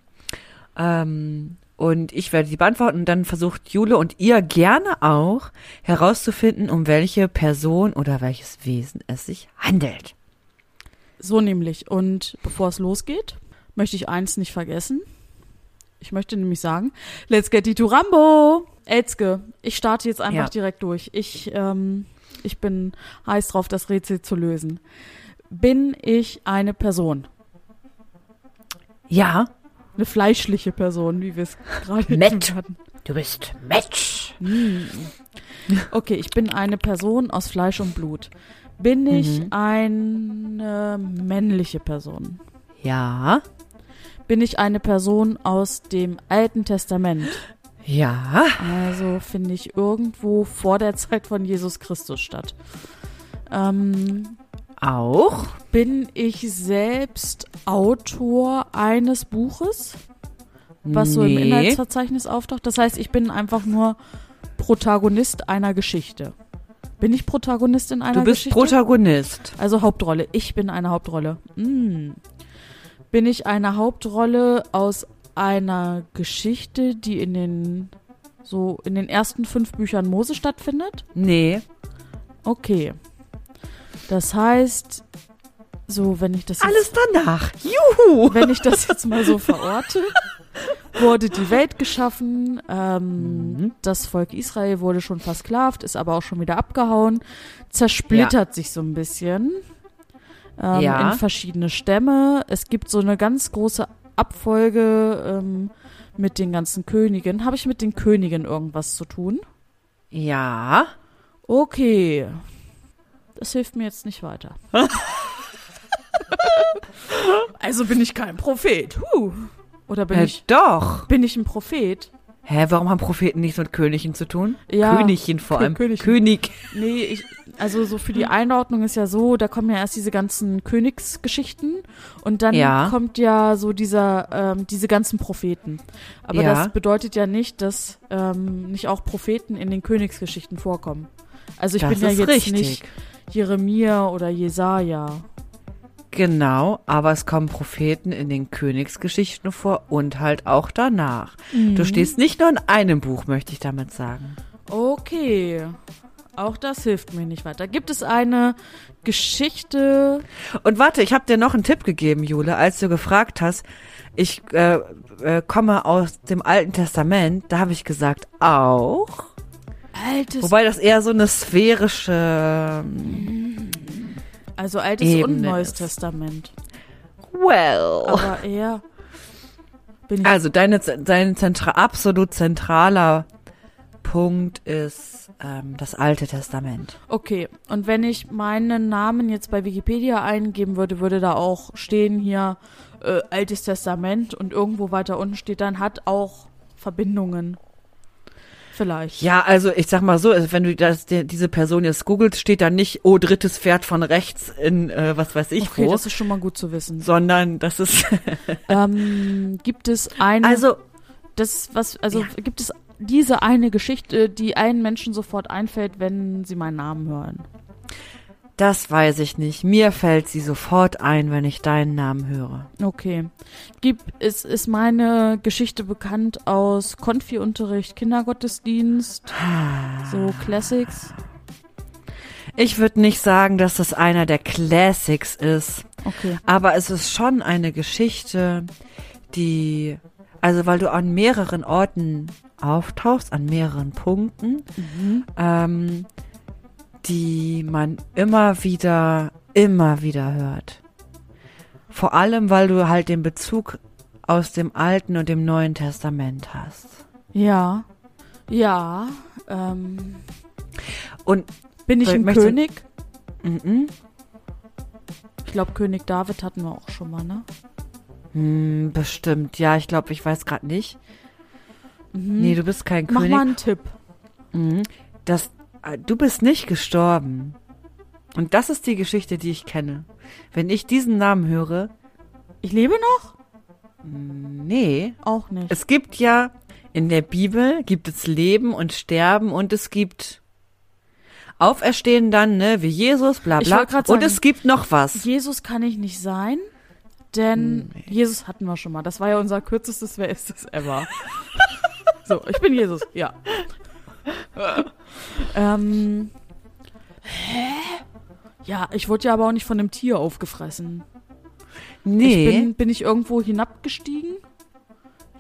Ähm, und ich werde sie beantworten und dann versucht Jule und ihr gerne auch herauszufinden, um welche Person oder welches Wesen es sich handelt. So nämlich. Und bevor es losgeht, möchte ich eins nicht vergessen. Ich möchte nämlich sagen, let's get it to Rambo. Elzke, ich starte jetzt einfach Ja. direkt durch. Ich, ähm, ich bin heiß drauf, das Rätsel zu lösen. Bin ich eine Person? Ja, Eine fleischliche Person, wie wir es gerade Matt. hatten. du bist Match. Hm. Okay, ich bin eine Person aus Fleisch und Blut. Bin ich Mhm. eine männliche Person? Ja, Bin ich eine Person aus dem Alten Testament? ja, Also finde ich irgendwo vor der Zeit von Jesus Christus statt. Ähm, auch. bin ich selbst Autor eines Buches? was so im Nee. Inhaltsverzeichnis auftaucht? Das heißt, ich bin einfach nur Protagonist einer Geschichte. Bin ich Protagonist in einer Du bist Geschichte? Protagonist. Also Hauptrolle. Ich bin eine Hauptrolle. Mm. Bin ich eine Hauptrolle aus einer Geschichte, die in den so in den ersten fünf Büchern Mose stattfindet? Nee. Okay. Das heißt, so wenn ich das jetzt, Alles danach. Juhu. wenn ich das jetzt mal so verorte, (laughs) wurde die Welt geschaffen, ähm, Mhm. das Volk Israel wurde schon versklavt, ist aber auch schon wieder abgehauen, zersplittert sich so ein bisschen ähm, Ja. in verschiedene Stämme. Es gibt so eine ganz große Abfolge ähm, mit den ganzen Königen. Habe ich mit den Königen irgendwas zu tun? Ja. Okay. Das hilft mir jetzt nicht weiter. (laughs) also bin ich kein Prophet. Huh. Oder bin Äh, ich doch. bin ich ein Prophet? Hä, warum haben Propheten nichts mit Königin zu tun? Ja. Königin vor Kö- allem. Königin. König. Nee, ich, also so für die Einordnung ist ja so, da kommen ja erst diese ganzen Königsgeschichten und dann Ja. kommt ja so dieser, ähm, diese ganzen Propheten. Aber Ja. das bedeutet ja nicht, dass ähm, nicht auch Propheten in den Königsgeschichten vorkommen. Also ich das bin ja jetzt richtig. nicht Jeremia oder Jesaja. Genau, aber es kommen Propheten in den Königsgeschichten vor und halt auch danach. Mhm. Du stehst nicht nur in einem Buch, möchte ich damit sagen. Okay. Auch das hilft mir nicht weiter. Gibt es eine Geschichte? Und warte, ich habe dir noch einen Tipp gegeben, Jule, als du gefragt hast, ich äh, äh, komme aus dem Alten Testament, da habe ich gesagt, auch. Altes, Wobei das eher so eine sphärische, ähm, also Altes Ebene und Neues ist. Testament. well. Aber eher bin ich Also deine, dein zentra absolut zentraler Punkt ist ähm, das Alte Testament. Okay, und wenn ich meinen Namen jetzt bei Wikipedia eingeben würde, würde da auch stehen hier äh, Altes Testament und irgendwo weiter unten steht dann hat auch Verbindungen. Vielleicht. Ja, also ich sag mal so, also wenn du das, die, diese Person jetzt googelst, steht da nicht, oh, drittes Pferd von rechts in äh, was weiß ich okay, wo, das ist schon mal gut zu wissen. sondern das ist, (laughs) ähm, gibt es eine, also das was, also Ja. gibt es diese eine Geschichte, die allen Menschen sofort einfällt, wenn sie meinen Namen hören? Das weiß ich nicht. Mir fällt sie sofort ein, wenn ich deinen Namen höre. Okay. Gibt, ist, ist meine Geschichte bekannt aus Konfi-Unterricht, Kindergottesdienst, so Classics? Ich würde nicht sagen, dass das einer der Classics ist, Okay. aber es ist schon eine Geschichte, die, also weil du an mehreren Orten auftauchst, an mehreren Punkten, Mhm. ähm, die man immer wieder, immer wieder hört. Vor allem, weil du halt den Bezug aus dem Alten und dem Neuen Testament hast. Ja. Ja. Ähm, Und bin ich ein König? mhm. Ich glaube, König David hatten wir auch schon mal, ne? hm, bestimmt, ja, ich glaube, ich weiß gerade nicht. Mhm. Nee, du bist kein Mach König. mal einen Tipp. Mhm. Das, du bist nicht gestorben. Und das ist die Geschichte, die ich kenne. Wenn ich diesen Namen höre, Ich lebe noch? nee, Auch nicht. Es gibt ja in der Bibel gibt es Leben und Sterben und es gibt Auferstehen dann, ne, wie Jesus, bla bla. Und sagen- es gibt noch was. Jesus kann ich nicht sein, denn Jesus hatten wir schon mal. Das war ja unser kürzestes Wer ist es ever. (laughs) so, ich bin Jesus, ja. Ähm, hä? Ja, ich wurde ja aber auch nicht von einem Tier aufgefressen. Ich Nee. bin, bin ich irgendwo hinabgestiegen?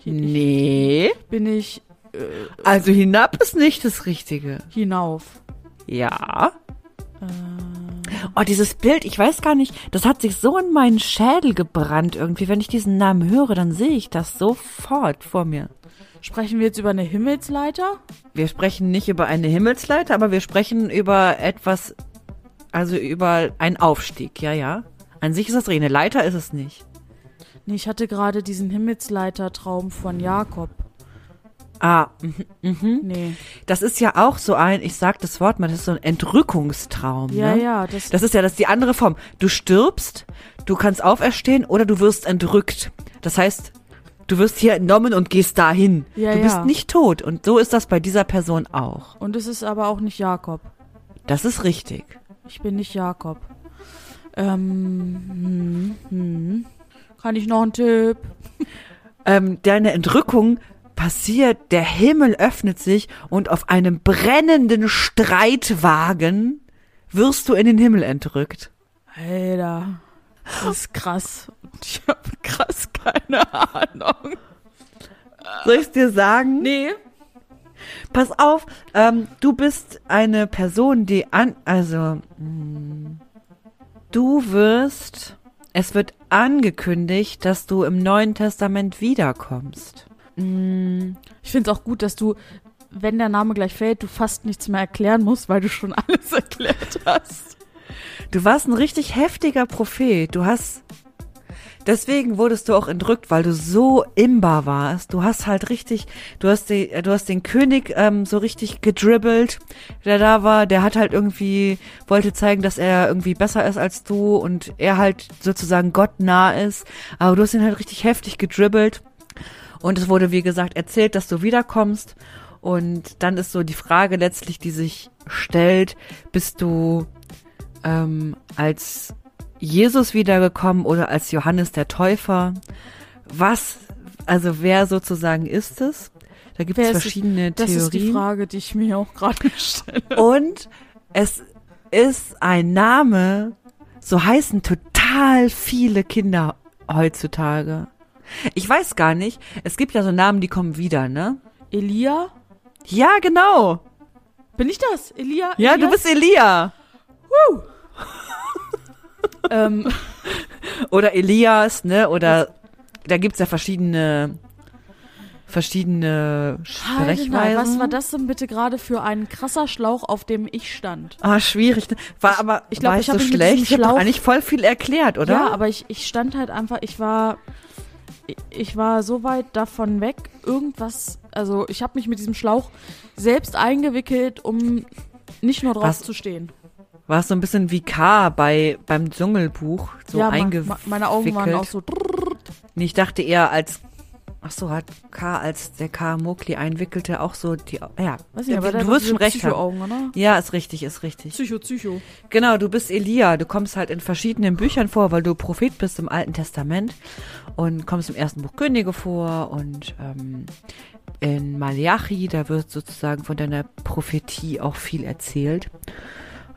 Hi- nee. Bin ich äh, Also hinab ist nicht das Richtige. hinauf? Ja. Äh, Oh, dieses Bild, ich weiß gar nicht, das hat sich so in meinen Schädel gebrannt irgendwie. Wenn ich diesen Namen höre, dann sehe ich das sofort vor mir. Sprechen wir jetzt über eine Himmelsleiter? Wir sprechen nicht über eine Himmelsleiter, aber wir sprechen über etwas, also über einen Aufstieg, ja, ja. An sich ist das eine Leiter, ist es nicht. Nee, ich hatte gerade diesen Himmelsleiter-Traum von Jakob. Ah, mhm, mhm. Nee. Das ist ja auch so ein, ich sag das Wort mal, das ist so ein Entrückungstraum. Ja, ne? ja, das, Das ist ja das die andere Form. Du stirbst, du kannst auferstehen oder du wirst entrückt. Das heißt, Du wirst hier entnommen und gehst dahin. Ja, du bist ja. nicht tot. Und so ist das bei dieser Person auch. Und es ist aber auch nicht Jakob. Das ist richtig. Ich bin nicht Jakob. Ähm, hm, hm. Kann ich noch einen Tipp? (laughs) Ähm, deine Entrückung passiert, der Himmel öffnet sich und auf einem brennenden Streitwagen wirst du in den Himmel entrückt. Alter, das ist krass. (laughs) Ich habe krass keine Ahnung. Soll ich dir sagen? Nee. Pass auf, ähm, du bist eine Person, die an, also, mh, du wirst, es wird angekündigt, dass du im Neuen Testament wiederkommst. Mm, Ich finde es auch gut, dass du, wenn der Name gleich fällt, du fast nichts mehr erklären musst, weil du schon (laughs) alles erklärt hast. Du warst ein richtig heftiger Prophet. Du hast, deswegen wurdest du auch entrückt, weil du so imbar warst. Du hast halt richtig, du hast, die, du hast den König ähm, so richtig gedribbelt, der da war. Der hat halt irgendwie, wollte zeigen, dass er irgendwie besser ist als du und er halt sozusagen Gott nah ist. Aber du hast ihn halt richtig heftig gedribbelt. Und es wurde, wie gesagt, erzählt, dass du wiederkommst. Und dann ist so die Frage letztlich, die sich stellt, bist du ähm, als Jesus wiedergekommen oder als Johannes der Täufer? Was, also wer sozusagen ist es? Da gibt es verschiedene Das Theorien. ist die Frage, die ich mir auch gerade (laughs) stelle. Und es ist ein Name, so heißen total viele Kinder heutzutage. Ich weiß gar nicht, es gibt ja so Namen, die kommen wieder, ne? Elia? Ja, genau. Bin ich das? Elia? Ja, du Elias? bist Elia. Ähm, Oder Elias, ne? Oder da gibt's ja verschiedene verschiedene Sprechweisen. was war das denn bitte gerade für ein krasser Schlauch, auf dem ich stand? Ah, schwierig. ne? War aber ich glaub, war ich so schlecht. Ich habe eigentlich voll viel erklärt, oder? Ja, aber ich, ich stand halt einfach, ich war, ich- ich war so weit davon weg, irgendwas, also ich habe mich mit diesem Schlauch selbst eingewickelt, um nicht nur drauf Was? zu stehen. War es so ein bisschen wie K bei beim Dschungelbuch so ja, eingewickelt. meine Augen waren auch so. Nee, ich dachte eher als Ach so, hat K als der K Mokli einwickelte auch so die ja. Weiß nicht, aber du wirst schon recht haben. Oder? Ja, ist richtig, ist richtig. Psycho, Psycho. Genau, du bist Elia. Du kommst halt in verschiedenen Büchern vor, weil du Prophet bist im Alten Testament und kommst im ersten Buch Könige vor und ähm, in Malachi, da wird sozusagen von deiner Prophetie auch viel erzählt.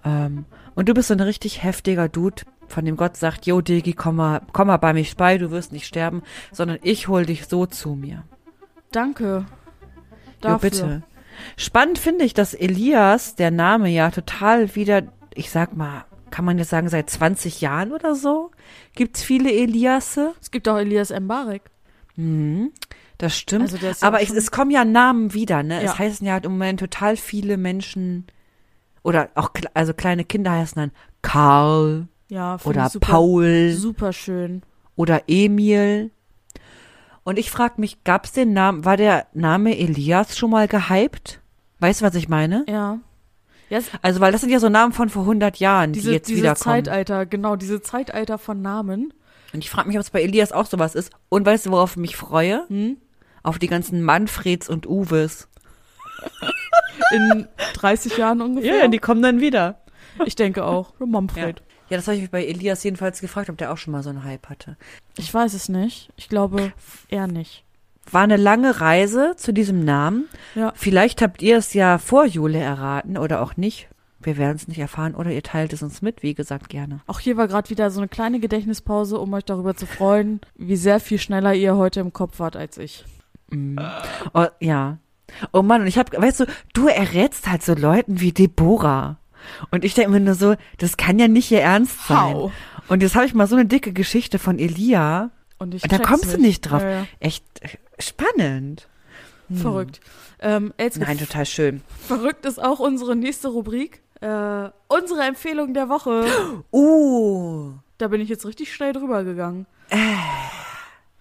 Ähm, und du bist so ein richtig heftiger Dude, von dem Gott sagt, Jo, Digi, komm mal, komm mal bei mich bei, du wirst nicht sterben, sondern ich hol dich so zu mir. Danke. Jo, Dafür. bitte. Spannend finde ich, dass Elias, der Name ja total wieder, ich sag mal, kann man jetzt sagen, seit 20 Jahren oder so, gibt's viele Eliasse. Es gibt auch Elias Mbarek. Mhm, das stimmt. Also ja Aber es, es kommen ja Namen wieder, ne? Ja. Es heißen ja halt im Moment total viele Menschen, oder auch, also kleine Kinder heißen dann Karl Ja, oder super, Paul super schön. oder Emil. Und ich frage mich, gab's den Namen, war der Name Elias schon mal gehypt? Weißt du, was ich meine? Ja. Ja, es, Also, weil das sind ja so Namen von vor 100 Jahren, die diese, jetzt diese wiederkommen. Zeitalter, genau, diese Zeitalter von Namen. Und ich frage mich, ob es bei Elias auch sowas ist. Und weißt du, worauf ich mich freue? Hm? Auf die ganzen Manfreds und Uwes. In 30 Jahren ungefähr. kommen dann wieder. ich denke auch. (laughs) Manfred. Ja, das habe ich mich bei Elias jedenfalls gefragt, ob der auch schon mal so einen Hype hatte. Ich weiß es nicht. Ich glaube eher nicht. War eine lange Reise zu diesem Namen. Ja. Vielleicht habt ihr es ja vor Jule erraten oder auch nicht. Wir werden es nicht erfahren oder ihr teilt es uns mit, wie gesagt, gerne. Auch hier war gerade wieder so eine kleine Gedächtnispause, um euch darüber zu freuen, wie sehr viel schneller ihr heute im Kopf wart als ich. Mhm. Oh, ja. Oh Mann, und ich hab, weißt du, du errätst halt so Leuten wie Deborah. Und ich denke mir nur so, das kann ja nicht ihr Ernst sein. Hau. Und jetzt habe ich mal so eine dicke Geschichte von Elia. Und ich Und da kommst du nicht drauf. Ja, ja. Echt äh, spannend. Hm. Verrückt. Ähm, Nein, total schön. verrückt ist auch unsere nächste Rubrik. Äh, unsere Empfehlung der Woche. (gasps) Uh. Da bin ich jetzt richtig schnell drüber gegangen.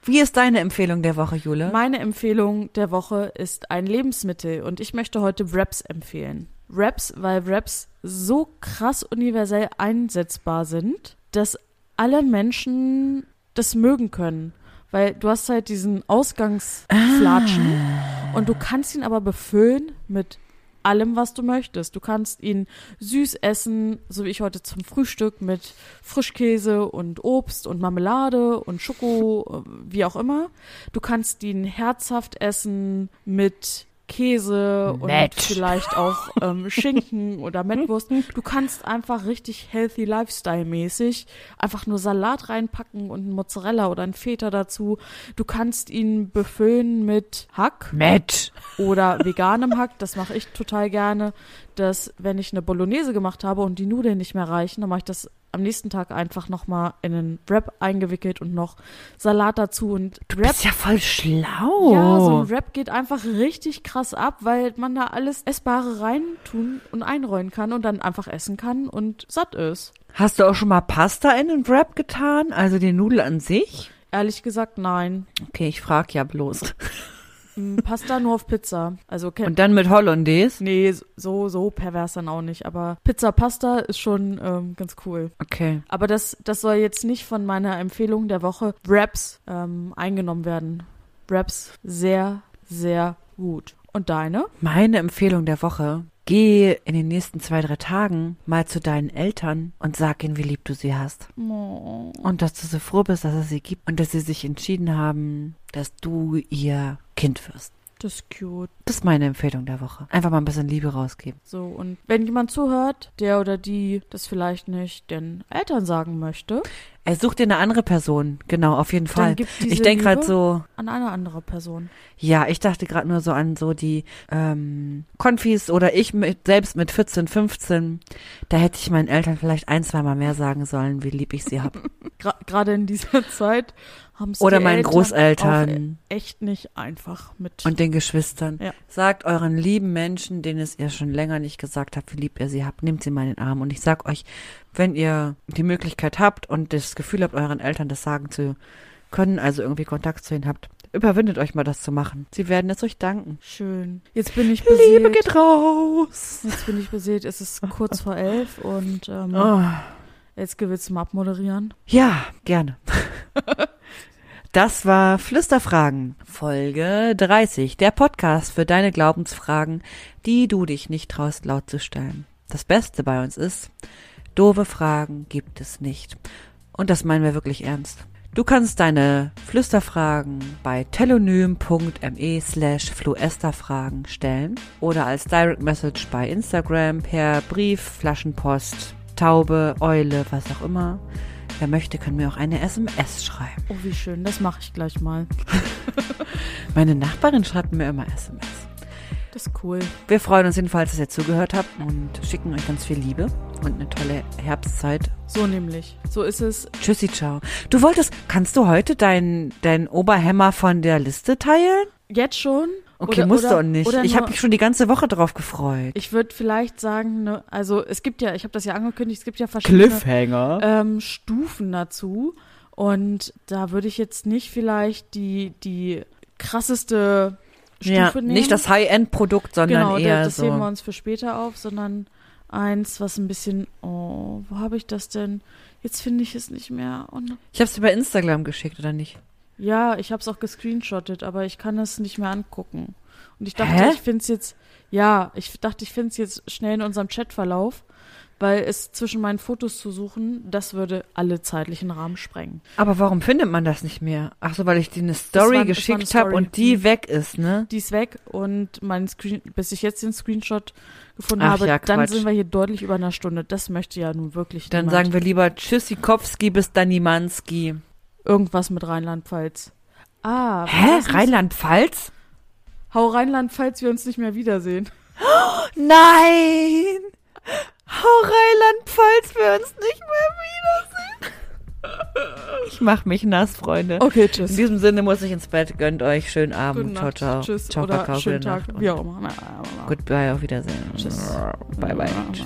Wie ist deine Empfehlung der Woche, Jule? Meine Empfehlung der Woche ist ein Lebensmittel und ich möchte heute Wraps empfehlen. Wraps, weil Wraps so krass universell einsetzbar sind, dass alle Menschen das mögen können. Weil du hast halt diesen Ausgangsflatschen Ah. und du kannst ihn aber befüllen mit allem, was du möchtest. Du kannst ihn süß essen, so wie ich heute zum Frühstück mit Frischkäse und Obst und Marmelade und Schoko, äh, wie auch immer. Du kannst ihn herzhaft essen mit Käse Nett. und vielleicht auch ähm, (laughs) Schinken oder Mettwurst. Du kannst einfach richtig healthy Lifestyle-mäßig einfach nur Salat reinpacken und einen Mozzarella oder einen Feta dazu. Du kannst ihn befüllen mit Hack Matt. oder veganem Hack. Das mache ich total gerne. Dass, wenn ich eine Bolognese gemacht habe und die Nudeln nicht mehr reichen, dann mache ich das am nächsten Tag einfach nochmal in einen Wrap eingewickelt und noch Salat dazu. Und Du Wrap bist ja voll schlau. ja, so ein Wrap geht einfach richtig krass ab, weil man da alles Essbare reintun und einrollen kann und dann einfach essen kann und satt ist. Hast du auch schon mal Pasta in den Wrap getan? Also die Nudel an sich? Ehrlich gesagt, nein. Okay, ich frag ja bloß. Mm, Pasta nur auf Pizza. Also kennt Und dann mit Hollandaise? Nee, so, so pervers dann auch nicht. Aber Pizza Pasta ist schon ähm, ganz cool. Okay. Aber das, das soll jetzt nicht von meiner Empfehlung der Woche Wraps ähm, eingenommen werden. Wraps sehr, sehr gut. Und deine? Meine Empfehlung der Woche. Geh in den nächsten zwei, drei Tagen mal zu deinen Eltern und sag ihnen, wie lieb du sie hast. Oh. Und dass du so froh bist, dass es sie gibt und dass sie sich entschieden haben, dass du ihr Kind wirst. Das ist cute. Das ist meine Empfehlung der Woche. Einfach mal ein bisschen Liebe rausgeben. So, und wenn jemand zuhört, der oder die das vielleicht nicht den Eltern sagen möchte, Er sucht dir eine andere Person. Genau, auf jeden Fall. Ich denke gerade so, an eine andere Person. ja, ich dachte gerade nur so an so die ähm, Konfis oder ich mit, selbst mit 14, 15. Da hätte ich meinen Eltern vielleicht ein, zweimal mehr sagen sollen, wie lieb ich sie habe. (laughs) Gerade in dieser Zeit haben es Oder die meinen Eltern Großeltern auch echt nicht einfach mit. und den Geschwistern. Ja. Sagt euren lieben Menschen, denen es ihr schon länger nicht gesagt habt, wie lieb ihr sie habt, nehmt sie mal in den Arm. Und ich sag euch, wenn ihr die Möglichkeit habt und das Gefühl habt, euren Eltern das sagen zu können, also irgendwie Kontakt zu ihnen habt, überwindet euch mal das zu machen. Sie werden es euch danken. Schön. Jetzt bin ich Liebe beseelt. geht raus. Jetzt bin ich beseelt. Es ist kurz vor elf und ähm, Oh. jetzt willst du mal abmoderieren. Ja, gerne. (laughs) Das war Flüsterfragen, Folge 30, der Podcast für deine Glaubensfragen, die du dich nicht traust laut zu stellen. Das Beste bei uns ist, doofe Fragen gibt es nicht. Und das meinen wir wirklich ernst. Du kannst deine Flüsterfragen bei telonym.me slash fluesterfragen stellen oder als Direct Message bei Instagram per Brief, Flaschenpost, Taube, Eule, was auch immer. Wer möchte, kann mir auch eine SMS schreiben. Oh, wie schön. Das mache ich gleich mal. (laughs) Meine Nachbarin schreibt mir immer SMS. Das ist cool. Wir freuen uns jedenfalls, dass ihr zugehört habt und schicken euch ganz viel Liebe und eine tolle Herbstzeit. So nämlich. So ist es. Tschüssi, ciao. Du wolltest, kannst du heute dein, dein Oberhemmer von der Liste teilen? Jetzt schon. Okay, Oder- musst du oder- auch nicht. Ich habe mich schon die ganze Woche drauf gefreut. Ich würde vielleicht sagen, ne, also es gibt ja, ich habe das ja angekündigt, es gibt ja verschiedene Cliffhanger. ähm, Stufen dazu. Und da würde ich jetzt nicht vielleicht die, die krasseste Stufe ja, nehmen. nicht das High-End-Produkt, sondern genau, eher das so. heben wir uns für später auf, sondern eins, was ein bisschen, oh, wo habe ich das denn? Jetzt finde ich es nicht mehr. Oh, ne- Ich habe es dir bei Instagram geschickt, oder nicht? ja, ich habe es auch gescreenshottet, aber ich kann es nicht mehr angucken. Und ich dachte, Hä? ich finde es jetzt, ja, ich dachte, ich finde es jetzt schnell in unserem Chatverlauf, weil es zwischen meinen Fotos zu suchen, das würde alle zeitlichen Rahmen sprengen. Aber warum findet man das nicht mehr? Ach so, weil ich dir eine Story war geschickt habe und die Hm. weg ist, ne? Die ist weg und mein Screen, bis ich jetzt den Screenshot gefunden Ach habe, ja, dann sind wir hier deutlich über einer Stunde. Das möchte ja nun wirklich Dann niemand. sagen wir lieber Tschüssikowski bis Danimanski. Irgendwas mit Rheinland-Pfalz. Ah, Hä? Rheinland-Pfalz? Hau Rheinland-Pfalz, wir uns nicht mehr wiedersehen. (gasps) Nein! Hau Rheinland-Pfalz, wir uns nicht mehr wiedersehen. Ich mach mich nass, Freunde. Okay, In tschüss. diesem Sinne muss ich ins Bett. Gönnt euch schönen Abend. Ciao, ciao. Tschüss. Ciao, oder Kakao, schönen Tag, wie auch immer. Goodbye, auf Wiedersehen. Tschüss. Bye, bye. Tschüss.